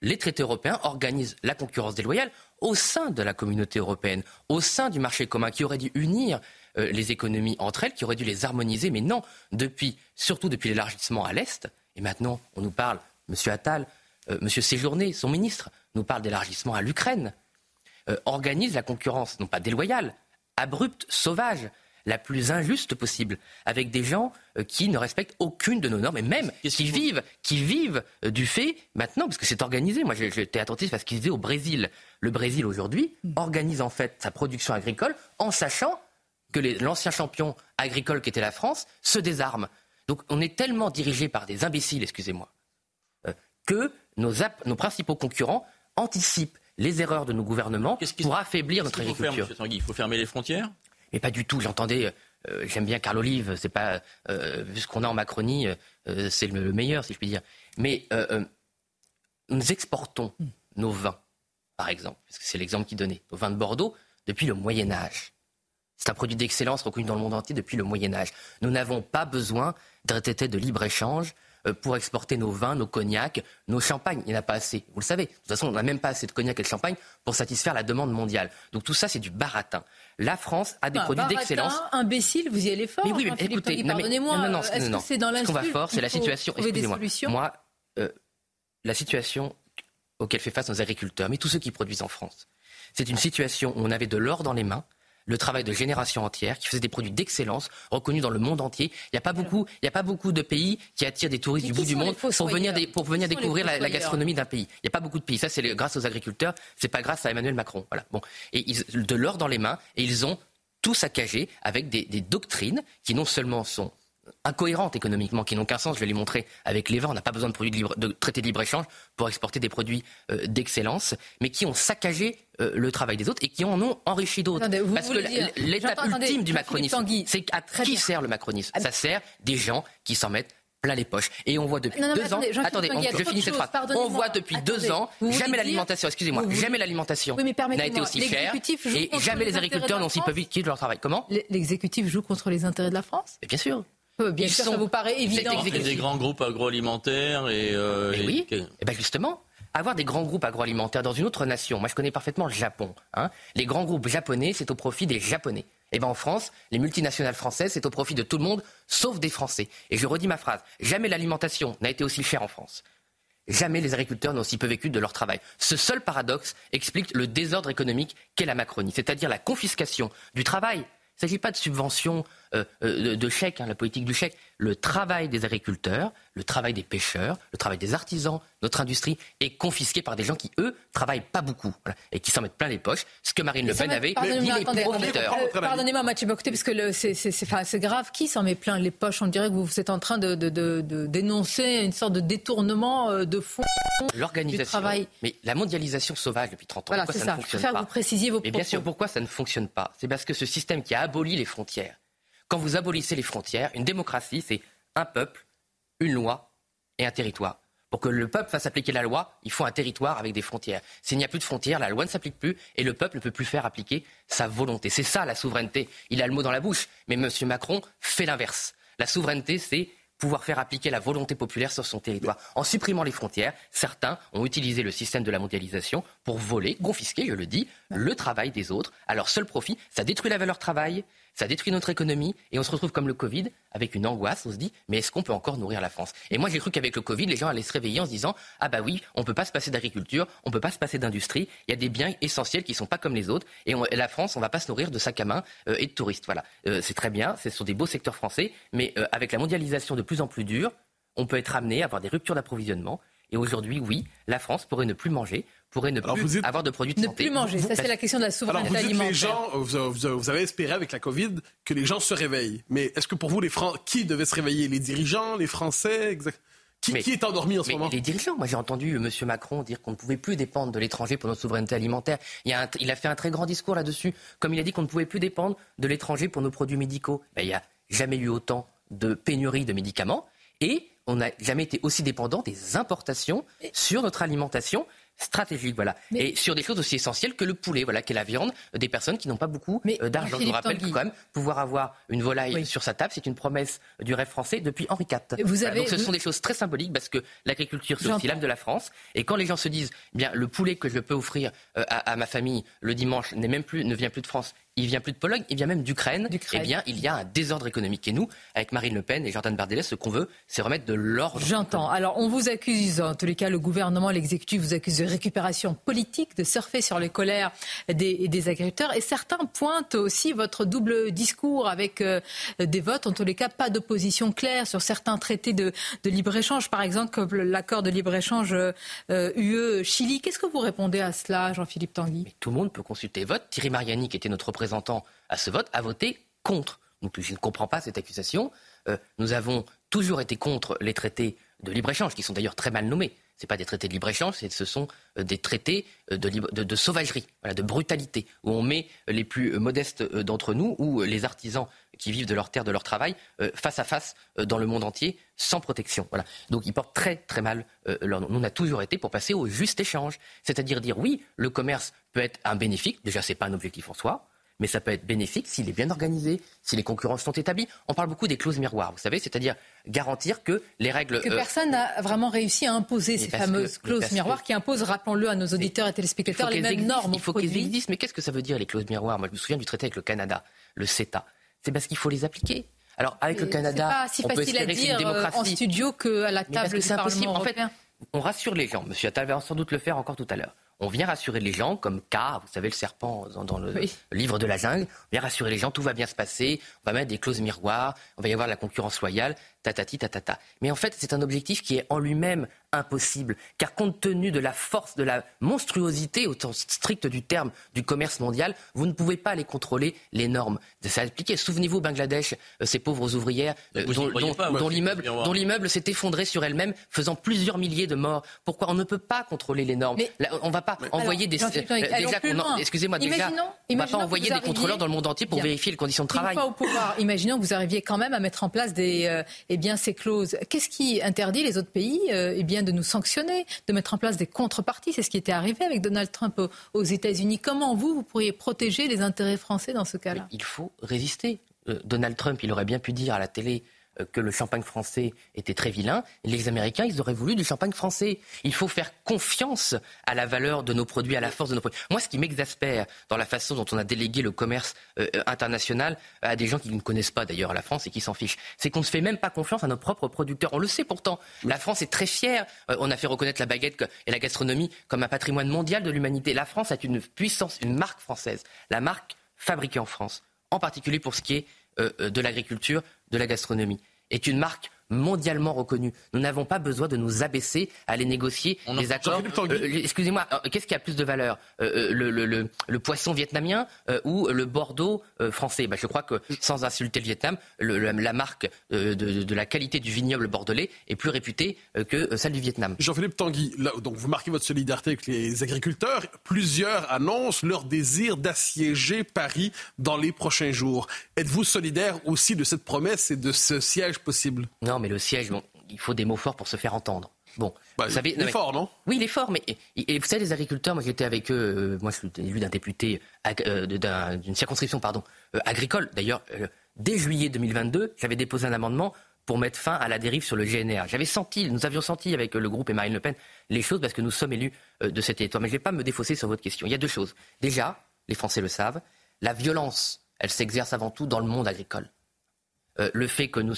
Speaker 11: les traités européens organisent la concurrence déloyale au sein de la communauté européenne, au sein du marché commun qui aurait dû unir euh, les économies entre elles, qui auraient dû les harmoniser. Mais non, depuis, surtout depuis l'élargissement à l'Est, et maintenant on nous parle, M. Attal, euh, M. Séjourné, son ministre, nous parle d'élargissement à l'Ukraine, euh, organise la concurrence, non pas déloyale, abrupte, sauvage, la plus injuste possible, avec des gens qui ne respectent aucune de nos normes, et même qui vivent, qui vivent du fait maintenant, parce que c'est organisé. Moi, j'étais attentif à ce qu'il disait au Brésil. Le Brésil aujourd'hui mm. organise en fait sa production agricole en sachant que l'ancien champion agricole qui était la France se désarme. Donc on est tellement dirigé par des imbéciles, excusez-moi, euh, que nos, nos principaux concurrents anticipent les erreurs de nos gouvernements pour affaiblir notre agriculture.
Speaker 3: il faut fermer les frontières?
Speaker 11: Mais pas du tout. J'entendais, euh, j'aime bien Carl Olive, c'est pas euh, vu ce qu'on a en Macronie, c'est le, meilleur si je puis dire. Mais nous exportons hmm. nos vins, par exemple, parce que c'est l'exemple qu'il donnait, nos vins de Bordeaux depuis le Moyen Âge. C'est un produit d'excellence reconnu dans le monde entier depuis le Moyen Âge. Nous n'avons pas besoin d'un traité de libre-échange euh, pour exporter nos vins, nos cognacs, nos champagnes. Il n'y en a pas assez. Vous le savez. De toute façon, on n'a même pas assez de cognac et de champagne pour satisfaire la demande mondiale. Donc tout ça, c'est du baratin. La France a des produits d'excellence.
Speaker 1: Imbécile, vous y allez fort.
Speaker 11: Mais oui, mais écoutez,
Speaker 1: pardonnez-moi. Non, non, non, est-ce que c'est dans
Speaker 11: Ce qu'on va fort, c'est la situation. Excusez-moi. Moi, euh, la situation auquel fait face nos agriculteurs, mais tous ceux qui produisent en France, c'est une situation où on avait de l'or dans les mains le travail de générations entières, qui faisaient des produits d'excellence, reconnus dans le monde entier. Il n'y a pas beaucoup, il y a pas beaucoup de pays qui attirent des touristes du bout du monde pour venir, pour venir découvrir la, gastronomie d'un pays. Il n'y a pas beaucoup de pays. Ça, c'est grâce aux agriculteurs. C'est pas grâce à Emmanuel Macron. Voilà. Bon. Et ils, de l'or dans les mains, et ils ont tout saccagé avec des, des doctrines qui non seulement sont incohérentes économiquement, qui n'ont qu'un sens. Je vais les montrer avec les vins. On n'a pas besoin de, produits de, libre, de traités de libre-échange pour exporter des produits euh, d'excellence, mais qui ont saccagé euh, le travail des autres et qui en ont enrichi d'autres. Parce que l'étape ultime du macronisme, c'est à qui sert le macronisme? Ah, Ça sert des gens qui s'en mettent plein les poches. Et on voit depuis deux ans. Attendez, je finis cette phrase. On voit depuis deux ans jamais l'alimentation. Excusez-moi, jamais l'alimentation n'a été aussi chère et jamais les agriculteurs n'ont si peu vite quitté leur travail. Comment?
Speaker 1: L'exécutif joue contre les intérêts de la France?
Speaker 11: Bien sûr.
Speaker 1: Euh, bien sûr, ça vous paraît évident.
Speaker 3: Des grands groupes agroalimentaires et. Euh,
Speaker 11: et oui. Et eh ben justement, avoir des grands groupes agroalimentaires dans une autre nation, moi je connais parfaitement le Japon. Hein. Les grands groupes japonais, c'est au profit des Japonais. Et eh bien en France, les multinationales françaises, c'est au profit de tout le monde, sauf des Français. Et je redis ma phrase, jamais l'alimentation n'a été aussi chère en France. Jamais les agriculteurs n'ont aussi peu vécu de leur travail. Ce seul paradoxe explique le désordre économique qu'est la Macronie, c'est-à-dire la confiscation du travail. Il ne s'agit pas de subventions euh, euh, de, chèques, hein, la politique du chèque, le travail des agriculteurs, le travail des pêcheurs, le travail des artisans, notre industrie est confisqué par des gens qui, eux, travaillent pas beaucoup et qui s'en mettent plein les poches. Ce que Marine Le Pen avait dit les profiteurs.
Speaker 1: Pardonnez-moi, Mathieu Bocoté, parce que c'est grave. Qui s'en met plein les poches? On dirait que vous êtes en train de, dénoncer une sorte de détournement euh, de fonds
Speaker 11: travail. Mais la mondialisation sauvage depuis 30 ans, pourquoi ça, ne fonctionne pas
Speaker 1: vous préciser vos
Speaker 11: Mais bien sûr, pourquoi ça ne fonctionne pas? C'est parce que ce système qui a aboli les frontières, quand vous abolissez les frontières, une démocratie, c'est un peuple, une loi et un territoire. Pour que le peuple fasse appliquer la loi, il faut un territoire avec des frontières. S'il n'y a plus de frontières, la loi ne s'applique plus et le peuple ne peut plus faire appliquer sa volonté. C'est ça la souveraineté. Il a le mot dans la bouche, mais M. Macron fait l'inverse. La souveraineté, c'est pouvoir faire appliquer la volonté populaire sur son territoire. En supprimant les frontières, certains ont utilisé le système de la mondialisation pour voler, confisquer, je le dis, le travail des autres à leur seul profit. Ça détruit la valeur travail, ça détruit notre économie et on se retrouve comme le Covid avec une angoisse. On se dit, mais est-ce qu'on peut encore nourrir la France? Et moi, j'ai cru qu'avec le Covid, les gens allaient se réveiller en se disant, ah bah oui, on peut pas se passer d'agriculture, on peut pas se passer d'industrie. Il y a des biens essentiels qui sont pas comme les autres et, la France, on va pas se nourrir de sacs à main euh, et de touristes. Voilà, euh, c'est très bien, ce sont des beaux secteurs français, mais euh, avec la mondialisation de plus en plus dure, on peut être amené à avoir des ruptures d'approvisionnement. Et aujourd'hui, oui, la France pourrait ne plus manger, pourrait ne plus avoir de produits de
Speaker 1: ne plus manger. Ça, c'est la question de la souveraineté
Speaker 4: Alors, vous
Speaker 1: alimentaire.
Speaker 4: Les gens, vous, avez espéré avec la Covid que les gens se réveillent. Mais est-ce que pour vous, les Fran... qui devait se réveiller? Les dirigeants, les Français Qui, qui, est endormi en ce moment?
Speaker 11: Les dirigeants. Moi, j'ai entendu M. Macron dire qu'on ne pouvait plus dépendre de l'étranger pour notre souveraineté alimentaire. Il, a, il a fait un très grand discours là-dessus. Comme il a dit qu'on ne pouvait plus dépendre de l'étranger pour nos produits médicaux. Ben, il n'y a jamais eu autant de pénurie de médicaments. Et on n'a jamais été aussi dépendant des importations sur notre alimentation stratégique, voilà. Et sur des choses aussi essentielles que le poulet, voilà, qu'est la viande, des personnes qui n'ont pas beaucoup euh, d'argent. Je vous rappelle que quand même, pouvoir avoir une volaille sur sa table, c'est une promesse du rêve français depuis Henri IV. Vous avez, Donc ce sont des choses très symboliques parce que l'agriculture, c'est aussi l'âme de la France. Et quand les gens se disent, eh bien, le poulet que je peux offrir euh, à, à, ma famille le dimanche n'est même plus, ne vient plus de France, il vient plus de Pologne, il vient même d'Ukraine. Eh bien, il y a un désordre économique. Et nous, avec Marine Le Pen et Jordan Bardella, ce qu'on veut, c'est remettre de l'ordre.
Speaker 1: J'entends. Alors, on vous accuse, en tous les cas, le gouvernement, l'exécutif vous accuse de récupération politique, de surfer sur les colères des, des agriculteurs. Et certains pointent aussi votre double discours avec euh, des votes, en tous les cas, pas d'opposition claire sur certains traités de, de libre-échange, par exemple, comme l'accord de libre-échange euh, UE-Chili. Qu'est-ce que vous répondez à cela, Jean-Philippe Tanguy?
Speaker 11: Tout le monde peut consulter vote. Thierry Mariani, qui était notre à ce vote, a voté contre. Donc je ne comprends pas cette accusation. Euh, nous avons toujours été contre les traités de libre-échange, qui sont d'ailleurs très mal nommés. Ce pas des traités de libre-échange, ce sont euh, des traités euh, de, sauvagerie, de brutalité, où on met les plus modestes d'entre nous, ou les artisans qui vivent de leur terre, de leur travail, face à face dans le monde entier, sans protection. Voilà. Donc ils portent très très mal leur nom. Nous, on a toujours été pour passer au juste échange, c'est-à-dire dire oui, le commerce peut être un bénéfice, déjà c'est pas un objectif en soi, mais ça peut être bénéfique s'il est bien organisé, si les concurrences sont établies. On parle beaucoup des clauses miroirs, vous savez, c'est-à-dire garantir que les règles.
Speaker 1: Que euh, personne n'a vraiment réussi à imposer ces fameuses clauses miroirs qui imposent, rappelons-le à nos auditeurs et téléspectateurs, les mêmes normes.
Speaker 11: Il faut qu'elles existent, mais qu'est-ce que ça veut dire les clauses miroirs? Moi, je me souviens du traité avec le Canada, le CETA. C'est parce qu'il faut les appliquer. Alors, avec le Canada,
Speaker 1: pas si facile à dire euh, en studio qu'à la table du Parlement européen. En fait,
Speaker 11: on rassure les gens. Monsieur Attal va sans doute le faire encore tout à l'heure on vient rassurer les gens, comme K, vous savez, le serpent dans, le livre de la jungle, on vient rassurer les gens, tout va bien se passer, on va mettre des clauses miroirs, on va y avoir la concurrence loyale. Tatati, tatata. Mais en fait, c'est un objectif qui est en lui-même impossible, car compte tenu de la force, de la monstruosité, au sens strict du terme, du commerce mondial, vous ne pouvez pas les contrôler, les normes. Ça a expliqué. Souvenez-vous, Bangladesh, euh, ces pauvres ouvrières euh, dont, l'immeuble s'est effondré sur elle-même, faisant plusieurs milliers de morts. Pourquoi on ne peut pas contrôler les normes On ne va pas envoyer des... Excusez-moi, déjà, on ne va pas envoyer des contrôleurs dans le monde entier pour vérifier les conditions de travail.
Speaker 1: Pas au pouvoir. Imaginons que vous arriviez quand même à mettre en place des, euh, eh bien, ces clauses. Qu'est-ce qui interdit les autres pays eh bien, de nous sanctionner, de mettre en place des contreparties? C'est ce qui était arrivé avec Donald Trump aux États-Unis. Comment vous, pourriez protéger les intérêts français dans ce cas-là?
Speaker 11: Il faut résister. Euh, Donald Trump, il aurait bien pu dire à la télé euh, que le champagne français était très vilain. Les Américains, ils auraient voulu du champagne français. Il faut faire confiance à la valeur de nos produits, à la force de nos produits. Moi, ce qui m'exaspère dans la façon dont on a délégué le commerce euh, international à des gens qui ne connaissent pas d'ailleurs la France et qui s'en fichent, c'est qu'on ne fait même pas confiance à nos propres producteurs. On le sait pourtant. La France est très fière. Euh, on a fait reconnaître la baguette et la gastronomie comme un patrimoine mondial de l'humanité. La France a une puissance, une marque française, la marque fabriquée en France, en particulier pour ce qui est de l'agriculture, de la gastronomie, est une marque mondialement reconnue. Nous n'avons pas besoin de nous abaisser à aller négocier des accords. Euh, excusez-moi, euh, qu'est-ce qui a plus de valeur euh, le, poisson vietnamien ou le Bordeaux français? Bah, Je crois que, sans insulter le Vietnam, la marque de, la qualité du vignoble bordelais est plus réputée que celle du Vietnam.
Speaker 4: Jean-Philippe Tanguy, donc vous marquez votre solidarité avec les agriculteurs. Plusieurs annoncent leur désir d'assiéger Paris dans les prochains jours. Êtes-vous solidaire aussi de cette promesse et de ce siège possible?
Speaker 11: Non, mais le siège, il faut des mots forts pour se faire entendre. Bon,
Speaker 4: bah, vous savez, il est fort, non?
Speaker 11: Oui, il est fort, mais et, vous savez, les agriculteurs, moi j'étais avec eux, euh, moi je suis élu d'un député euh, d'une circonscription pardon, euh, agricole. D'ailleurs, dès juillet 2022, j'avais déposé un amendement pour mettre fin à la dérive sur le GNR. J'avais senti, nous avions senti avec le groupe et Marine Le Pen les choses parce que nous sommes élus de cet territoire. Mais je ne vais pas me défausser sur votre question. Il y a deux choses. Déjà, les Français le savent, la violence, elle s'exerce avant tout dans le monde agricole. Euh, le fait que nous,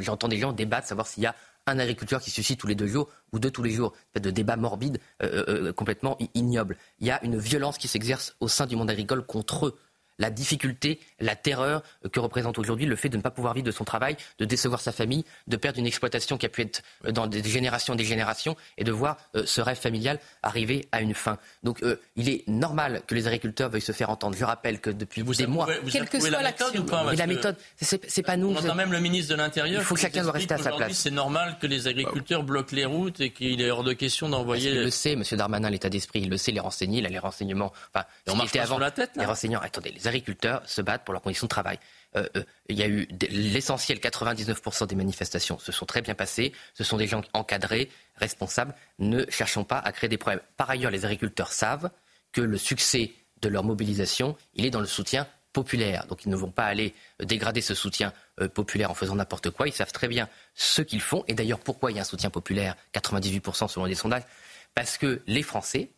Speaker 11: j'entends des gens débattre, savoir s'il y a un agriculteur qui suscite tous les deux jours ou deux tous les jours, de débats morbides euh, euh, complètement ignobles. Il y a une violence qui s'exerce au sein du monde agricole contre eux la difficulté, la terreur que représente aujourd'hui le fait de ne pas pouvoir vivre de son travail, de décevoir sa famille, de perdre une exploitation qui a pu être dans des générations et des générations et de voir euh, ce rêve familial arriver à une fin. Donc euh, il est normal que les agriculteurs veuillent se faire entendre. Je rappelle que depuis des mois,
Speaker 1: quelle que soit
Speaker 3: la méthode ou pas
Speaker 11: Mais la méthode, c'est pas nous.
Speaker 3: On entend même le ministre de l'Intérieur.
Speaker 11: Il faut que chacun doit rester à sa place.
Speaker 3: C'est normal que les agriculteurs bloquent les routes et qu'il est hors de question d'envoyer.
Speaker 11: Il le sait, M. Darmanin, l'état d'esprit, il le sait, les renseigner, il a les renseignements. Enfin,
Speaker 3: on marche avant la tête.
Speaker 11: Les renseignements. Attendez, les agriculteurs se battent pour leurs conditions de travail. Euh, euh, il y a eu l'essentiel, 99% des manifestations se sont très bien passées. Ce sont des gens encadrés, responsables. Ne cherchons pas à créer des problèmes. Par ailleurs, les agriculteurs savent que le succès de leur mobilisation, il est dans le soutien populaire. Donc ils ne vont pas aller dégrader ce soutien euh, populaire en faisant n'importe quoi. Ils savent très bien ce qu'ils font. Et d'ailleurs, pourquoi il y a un soutien populaire 98% selon les sondages? Parce que les Français,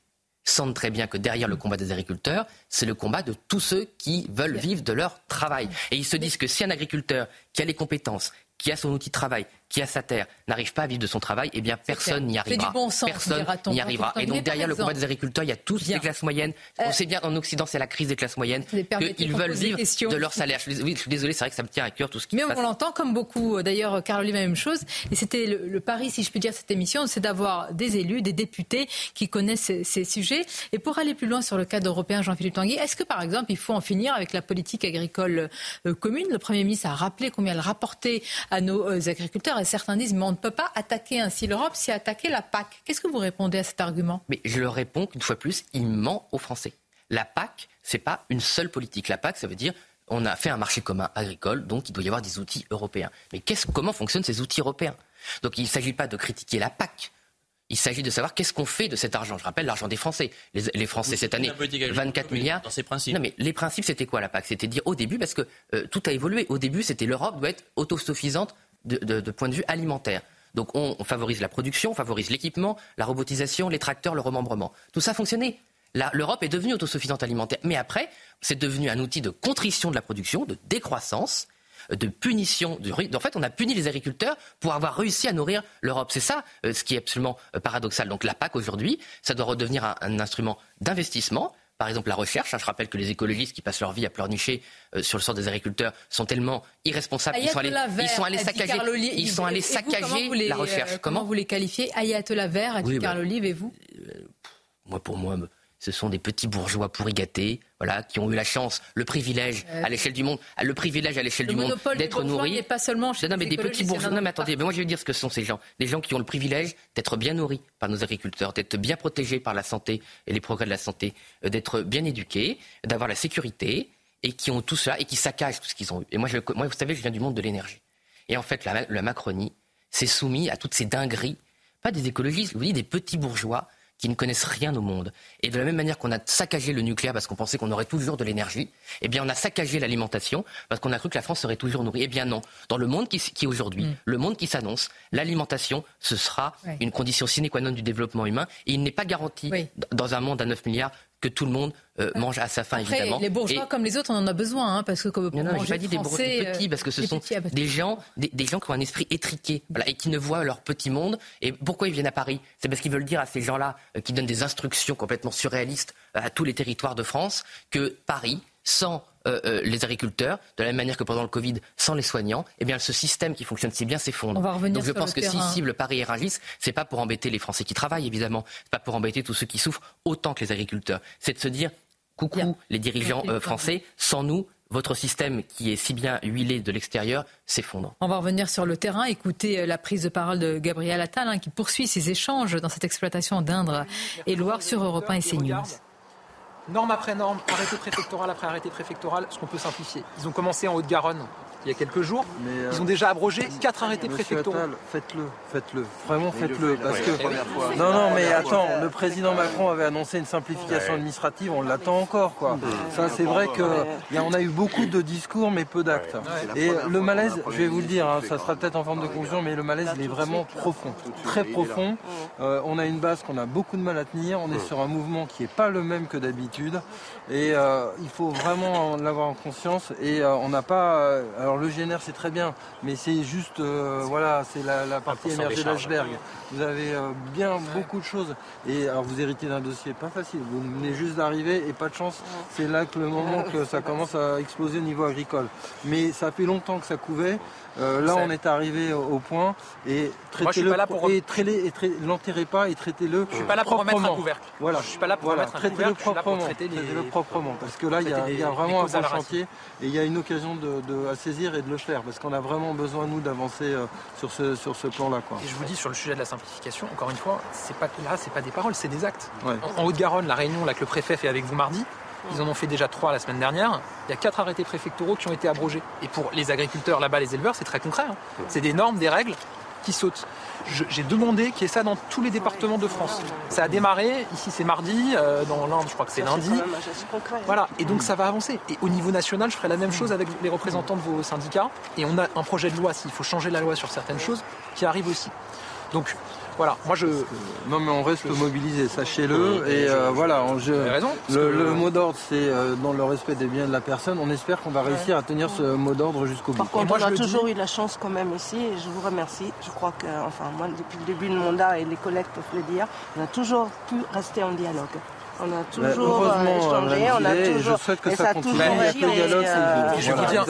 Speaker 11: sentent très bien que derrière le combat des agriculteurs, c'est le combat de tous ceux qui veulent vivre de leur travail. Et ils se disent que si un agriculteur qui a les compétences, qui a son outil de travail, qui a sa terre, n'arrive pas à vivre de son travail, eh bien personne n'y arrivera.
Speaker 1: Du bon sens,
Speaker 11: personne n'y arrivera. Et donc derrière le combat des agriculteurs, il y a tous les classes moyennes. On euh, sait bien en Occident, c'est la crise des classes moyennes, qu'ils veulent vivre de leur salaire. Je suis, oui, je suis désolé, c'est vrai que ça me tient à cœur tout ce qui
Speaker 1: Mais on l'entend comme beaucoup. D'ailleurs, Caroline, la même chose. Et c'était le, pari, si je puis dire, cette émission, c'est d'avoir des élus, des députés qui connaissent ces, sujets. Et pour aller plus loin sur le cadre européen, Jean-Philippe Tanguy, est-ce que par exemple, il faut en finir avec la politique agricole euh, commune? Le Premier ministre a rappelé combien elle rapportait à nos euh, agriculteurs certains disent mais on ne peut pas attaquer ainsi l'Europe, c'est attaquer la PAC. Qu'est-ce que vous répondez à cet argument?
Speaker 11: Mais je leur réponds qu'une fois plus, il ment aux Français. La PAC, c'est pas une seule politique. La PAC, ça veut dire on a fait un marché commun agricole, donc il doit y avoir des outils européens. Mais comment fonctionnent ces outils européens? Donc il ne s'agit pas de critiquer la PAC. Il s'agit de savoir qu'est-ce qu'on fait de cet argent. Je rappelle l'argent des Français. Les, Français cette année, 24 milliards.
Speaker 3: Dans ses principes.
Speaker 11: Non, mais les principes, c'était quoi la PAC? C'était dire au début, parce que euh, tout a évolué. Au début, c'était l'Europe doit être autosuffisante de, point de vue alimentaire. Donc on, favorise la production, on favorise l'équipement, la robotisation, les tracteurs, le remembrement. Tout ça fonctionnait. L'Europe est devenue autosuffisante alimentaire. Mais après, c'est devenu un outil de contrition de la production, de décroissance, de punition. En fait, on a puni les agriculteurs pour avoir réussi à nourrir l'Europe. C'est ça euh, ce qui est absolument euh, paradoxal. Donc la PAC aujourd'hui, ça doit redevenir un instrument d'investissement par exemple la recherche. Hein, je rappelle que les écologistes qui passent leur vie à pleurnicher euh, sur le sort des agriculteurs sont tellement irresponsables qu'ils sont allés, ils sont allés saccager, ils sont allés saccager la recherche.
Speaker 1: comment, vous les qualifiez Ayatollah Vert, Carl Olive et vous
Speaker 11: Moi, pour moi, ce sont des petits bourgeois pourri gâtés, voilà, qui ont eu la chance, le privilège à l'échelle du monde, le privilège à l'échelle du monde d'être nourris.
Speaker 1: pas seulement chez
Speaker 11: non, mais des petits bourgeois. Non, mais attendez, mais moi je vais dire ce que sont ces gens. Des gens qui ont le privilège d'être bien nourris par nos agriculteurs, d'être bien protégés par la santé et les progrès de la santé, euh, d'être bien éduqués, d'avoir la sécurité et qui ont tout cela et qui saccagent tout ce qu'ils ont eu. Et moi, je, moi, vous savez, je viens du monde de l'énergie. Et en fait, la, la Macronie s'est soumise à toutes ces dingueries, pas des écologistes, vous voyez, des petits bourgeois qui ne connaissent rien au monde. Et de la même manière qu'on a saccagé le nucléaire parce qu'on pensait qu'on aurait toujours de l'énergie, eh bien on a saccagé l'alimentation parce qu'on a cru que la France serait toujours nourrie. Eh bien non. Dans le monde qui, qui aujourd'hui, mm. le monde qui s'annonce, l'alimentation, ce sera une condition sine qua non du développement humain. Et il n'est pas garanti dans un monde à 9 milliards que tout le monde euh, mange à sa faim, évidemment.
Speaker 1: Les bourgeois, comme les autres, on en a besoin, hein, parce que comme
Speaker 11: non, non, pas dit des bourgeois petits, parce que ce sont des gens, des, gens qui ont un esprit étriqué, voilà, et qui ne voient leur petit monde. Et pourquoi ils viennent à Paris? C'est parce qu'ils veulent dire à ces gens-là, euh, qui donnent des instructions complètement surréalistes euh, à tous les territoires de France, que Paris, sans euh, euh, les agriculteurs, de la même manière que pendant le Covid, sans les soignants, eh bien ce système qui fonctionne si bien s'effondre.
Speaker 1: Donc
Speaker 11: je pense que si cible Paris et Rungis, c'est pas pour embêter les Français qui travaillent évidemment, c'est pas pour embêter tous ceux qui souffrent autant que les agriculteurs. C'est de se dire coucou les dirigeants euh, français, sans nous, votre système qui est si bien huilé de l'extérieur s'effondre.
Speaker 1: On va revenir sur le terrain, écouter la prise de parole de Gabriel Attal hein, qui poursuit ses échanges dans cette exploitation d'Indre et Loire sur Europe 1 et CNews
Speaker 5: norme après norme, arrêté préfectoral après arrêté préfectoral, ce qu'on peut simplifier. Ils ont commencé en Haute-Garonne il y a quelques jours. Euh, ils ont déjà abrogé quatre arrêtés préfectoraux.
Speaker 7: Faites-le, faites-le, vraiment faites-le. Parce que non, non, mais attends, le président Macron avait annoncé une simplification administrative, on l'attend encore, quoi. Ça, c'est vrai qu'on a eu beaucoup de discours, mais peu d'actes. Et le malaise, je vais vous le dire, hein, ça sera peut-être en forme de conclusion, mais le malaise, il est vraiment profond, très profond. Euh, on a une base qu'on a beaucoup de mal à tenir. On est sur un mouvement qui n'est pas le même que d'habitude, et euh, il faut vraiment l'avoir en conscience. Et on n'a pas alors le GNR c'est très bien, mais c'est juste, euh, voilà, c'est la, partie émergée d'Ashberg. Vous avez euh, bien beaucoup de choses. Et alors vous héritez d'un dossier pas facile. Vous venez juste d'arriver et pas de chance. C'est là que le moment que ça commence à exploser au niveau agricole. Mais ça fait longtemps que ça couvait. Euh, là, on est arrivé au point et traitez-le pour... et, l'enterrez pas et traitez-le.
Speaker 5: Je suis pas là pour remettre un couvercle.
Speaker 7: Voilà, je suis pas là pour remettre un couvercle. Proprement. Traitez-le proprement, parce que là, il y, a, vraiment un bon chantier et il y a une occasion de, à saisir et de le faire, parce qu'on a vraiment besoin nous d'avancer euh, sur ce sur ce plan-là.
Speaker 5: Et je vous dis sur le sujet de la simplification, encore une fois, c'est pas là, c'est pas des paroles, c'est des actes. En, Haute-Garonne, la réunion là que le préfet fait avec vous mardi, ils en ont fait déjà trois la semaine dernière. Il y a quatre arrêtés préfectoraux qui ont été abrogés. Et pour les agriculteurs là-bas, les éleveurs, c'est très concret. Hein. C'est des normes, des règles qui sautent. J'ai demandé qu'il y ait ça dans tous les départements de France. Ça a démarré, ici c'est mardi, euh, dans l'Inde je crois que c'est lundi. Voilà, et donc ça va avancer. Et au niveau national, je ferai la même chose avec les représentants de vos syndicats. Et on a un projet de loi, s'il faut changer la loi sur certaines choses, qui arrive aussi. Donc voilà, moi je.
Speaker 7: Non, mais on reste mobilisé, sachez-le. Et euh, voilà,
Speaker 5: raison,
Speaker 7: le, mot d'ordre, c'est euh, dans le respect des biens de la personne. On espère qu'on va réussir à tenir ce mot d'ordre jusqu'au bout.
Speaker 10: Par contre, on a toujours eu la chance quand même ici, et je vous remercie. Je crois que, enfin, moi, depuis le début de mandat, et les collègues peuvent le dire, on a toujours pu rester en dialogue. On a toujours euh, échangé, on a toujours.
Speaker 7: Je souhaite que ça, continue. Le dialogue,
Speaker 5: euh, je vais vous dire.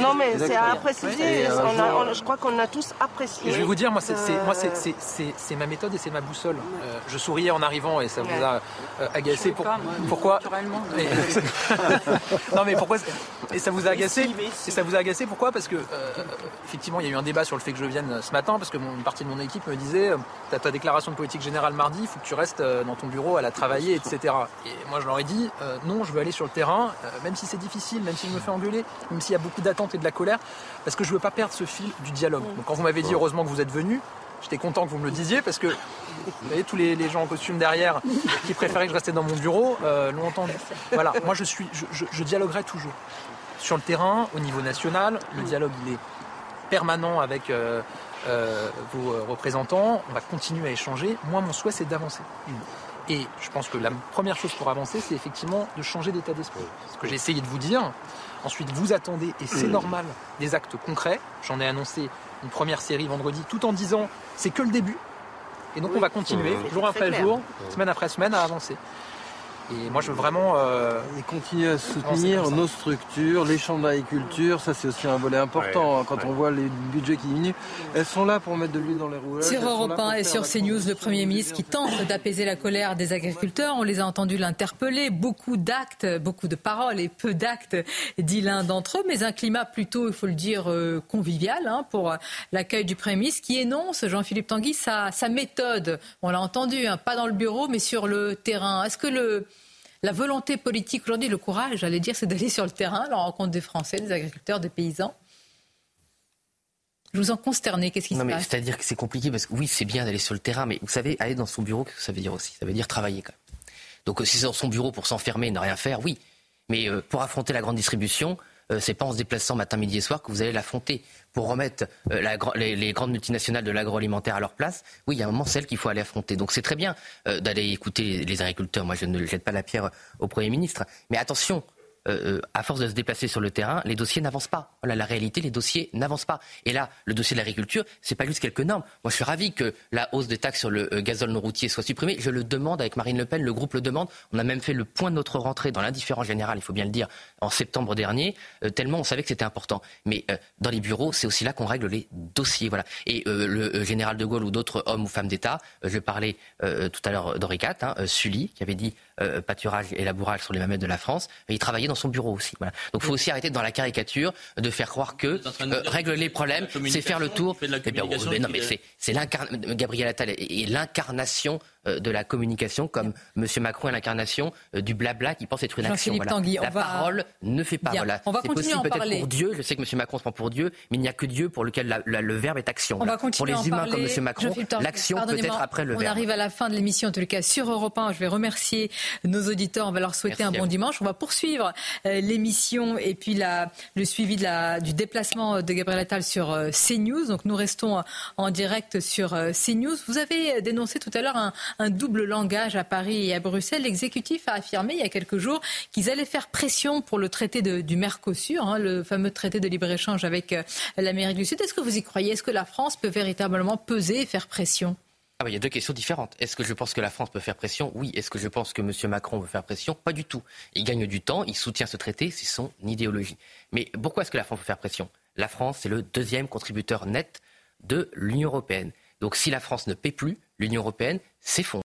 Speaker 10: Non, mais c'est à préciser. je crois qu'on a tous apprécié.
Speaker 5: je vais vous dire, moi, c'est moi, c'est ma méthode et c'est ma boussole. Euh, je souriais en arrivant et ça vous a agacé. Pourquoi Non, mais pourquoi Et ça vous a agacé Et ça vous a agacé pourquoi? Parce que effectivement, il y a eu un débat sur le fait que je vienne ce matin parce que une partie de mon équipe me disait, as ta déclaration de politique générale mardi, il faut que tu restes dans ton bureau à la travailler, etc. Et moi, je leur ai dit, euh, non, je veux aller sur le terrain, euh, même si c'est difficile, même si je me fais engueuler, même s'il y a beaucoup d'attentes et de la colère, parce que je veux pas perdre ce fil du dialogue. Donc, quand vous m'avez dit, heureusement que vous êtes venu, j'étais content que vous me le disiez, parce que, vous voyez, tous les, gens en costume derrière qui préféraient que je restais dans mon bureau euh, l'ont entendu. Voilà, moi, je, suis, je, dialoguerai toujours. Sur le terrain, au niveau national, le dialogue, il est permanent avec... vos représentants, on va continuer à échanger. Moi, mon souhait, c'est d'avancer. Et je pense que la première chose pour avancer, c'est effectivement de changer d'état d'esprit. Ce que j'ai essayé de vous dire. Ensuite, vous attendez, et c'est normal, des actes concrets. J'en ai annoncé une première série vendredi, tout en disant c'est que le début. Et donc on va continuer, jour après jour, semaine après semaine, à avancer. Et moi, je veux vraiment. Euh,
Speaker 7: et continuer à soutenir nos structures, les chambres d'agriculture, ça c'est aussi un volet important. Hein, quand on voit les budgets qui diminuent, elles sont là pour mettre de l'huile dans les rouages.
Speaker 1: Sur Europe 1 et sur CNews, le Premier ministre qui tente d'apaiser la colère des agriculteurs. On les a entendus l'interpeller. Beaucoup d'actes, beaucoup de paroles et peu d'actes, dit l'un d'entre eux. Mais un climat plutôt, il faut le dire, euh, convivial hein, pour l'accueil du Premier ministre qui énonce, Jean-Philippe Tanguy, sa, méthode. On l'a entendu, hein, pas dans le bureau, mais sur le terrain. Est-ce que le la volonté politique aujourd'hui, le courage, j'allais dire, c'est d'aller sur le terrain, la rencontre des Français, des agriculteurs, des paysans. Je vous en consternez, qu'est-ce qui se passe?
Speaker 11: C'est-à-dire que c'est compliqué parce que oui, c'est bien d'aller sur le terrain, mais vous savez, aller dans son bureau, qu'est-ce que ça veut dire aussi Ça veut dire travailler quand même. Donc si c'est dans son bureau pour s'enfermer, ne rien faire, oui. Mais euh, pour affronter la grande distribution, euh, c'est pas en se déplaçant matin, midi et soir que vous allez l'affronter. Pour remettre euh, les, grandes multinationales de l'agroalimentaire à leur place, oui, il y a un moment celle qu'il faut aller affronter. Donc c'est très bien euh, d'aller écouter les agriculteurs. Moi, je ne jette pas la pierre au Premier ministre. Mais attention, euh, euh, à force de se déplacer sur le terrain, les dossiers n'avancent pas. Voilà, la réalité, les dossiers n'avancent pas. Et là, le dossier de l'agriculture, c'est pas juste quelques normes. Moi, je suis ravi que la hausse des taxes sur le euh, gazole non routier soit supprimée. Je le demande avec Marine Le Pen, le groupe le demande. On a même fait le point de notre rentrée dans l'indifférence générale, il faut bien le dire, en septembre dernier, tellement on savait que c'était important. Mais dans les bureaux, c'est aussi là qu'on règle les dossiers. Voilà. Et le général de Gaulle ou d'autres hommes ou femmes d'État, je parlais tout à l'heure d'Henri hein, Sully, qui avait dit pâturage et labourage sur les mamelles de la France, il travaillait dans son bureau aussi. Voilà. Donc il faut aussi arrêter dans la caricature de faire croire que euh, régler les problèmes, c'est faire le tour. Eh non, mais c'est Gabriel Attal est l'incarnation euh, de la communication, comme M. Macron est l'incarnation euh, du blabla qui pense être une action. la parole ne fait pas. Voilà.
Speaker 1: On va continuer
Speaker 11: possible
Speaker 1: peut-être
Speaker 11: pour Dieu. Je sais que M. Macron se prend pour Dieu, mais il n'y a que Dieu pour lequel le verbe est action. pour les humains comme M. Macron, l'action peut être après le
Speaker 1: verbe. On arrive à la fin de l'émission, en tout cas sur Europe 1. Je vais remercier nos auditeurs. On va leur souhaiter un bon dimanche. On va poursuivre euh, l'émission et puis la, le suivi de la, du déplacement de Gabriel Attal sur CNews. Donc nous restons en direct sur CNews. Vous avez dénoncé tout à l'heure un, un double langage à Paris et à Bruxelles. L'exécutif a affirmé il y a quelques jours qu'ils allaient faire pression pour le traité du Mercosur, hein, le fameux traité de libre-échange avec euh, l'Amérique du Sud. Est-ce que vous y croyez? Est-ce que la France peut véritablement peser et faire pression?
Speaker 11: Ah il y a deux questions différentes. Est-ce que je pense que la France peut faire pression? Oui. Est-ce que je pense que M. Macron veut faire pression? Pas du tout. Il gagne du temps, il soutient ce traité, c'est son idéologie. Mais pourquoi est-ce que la France peut faire pression? La France, c'est le deuxième contributeur net de l'Union européenne. Donc si la France ne paie plus, l'Union européenne s'effondre.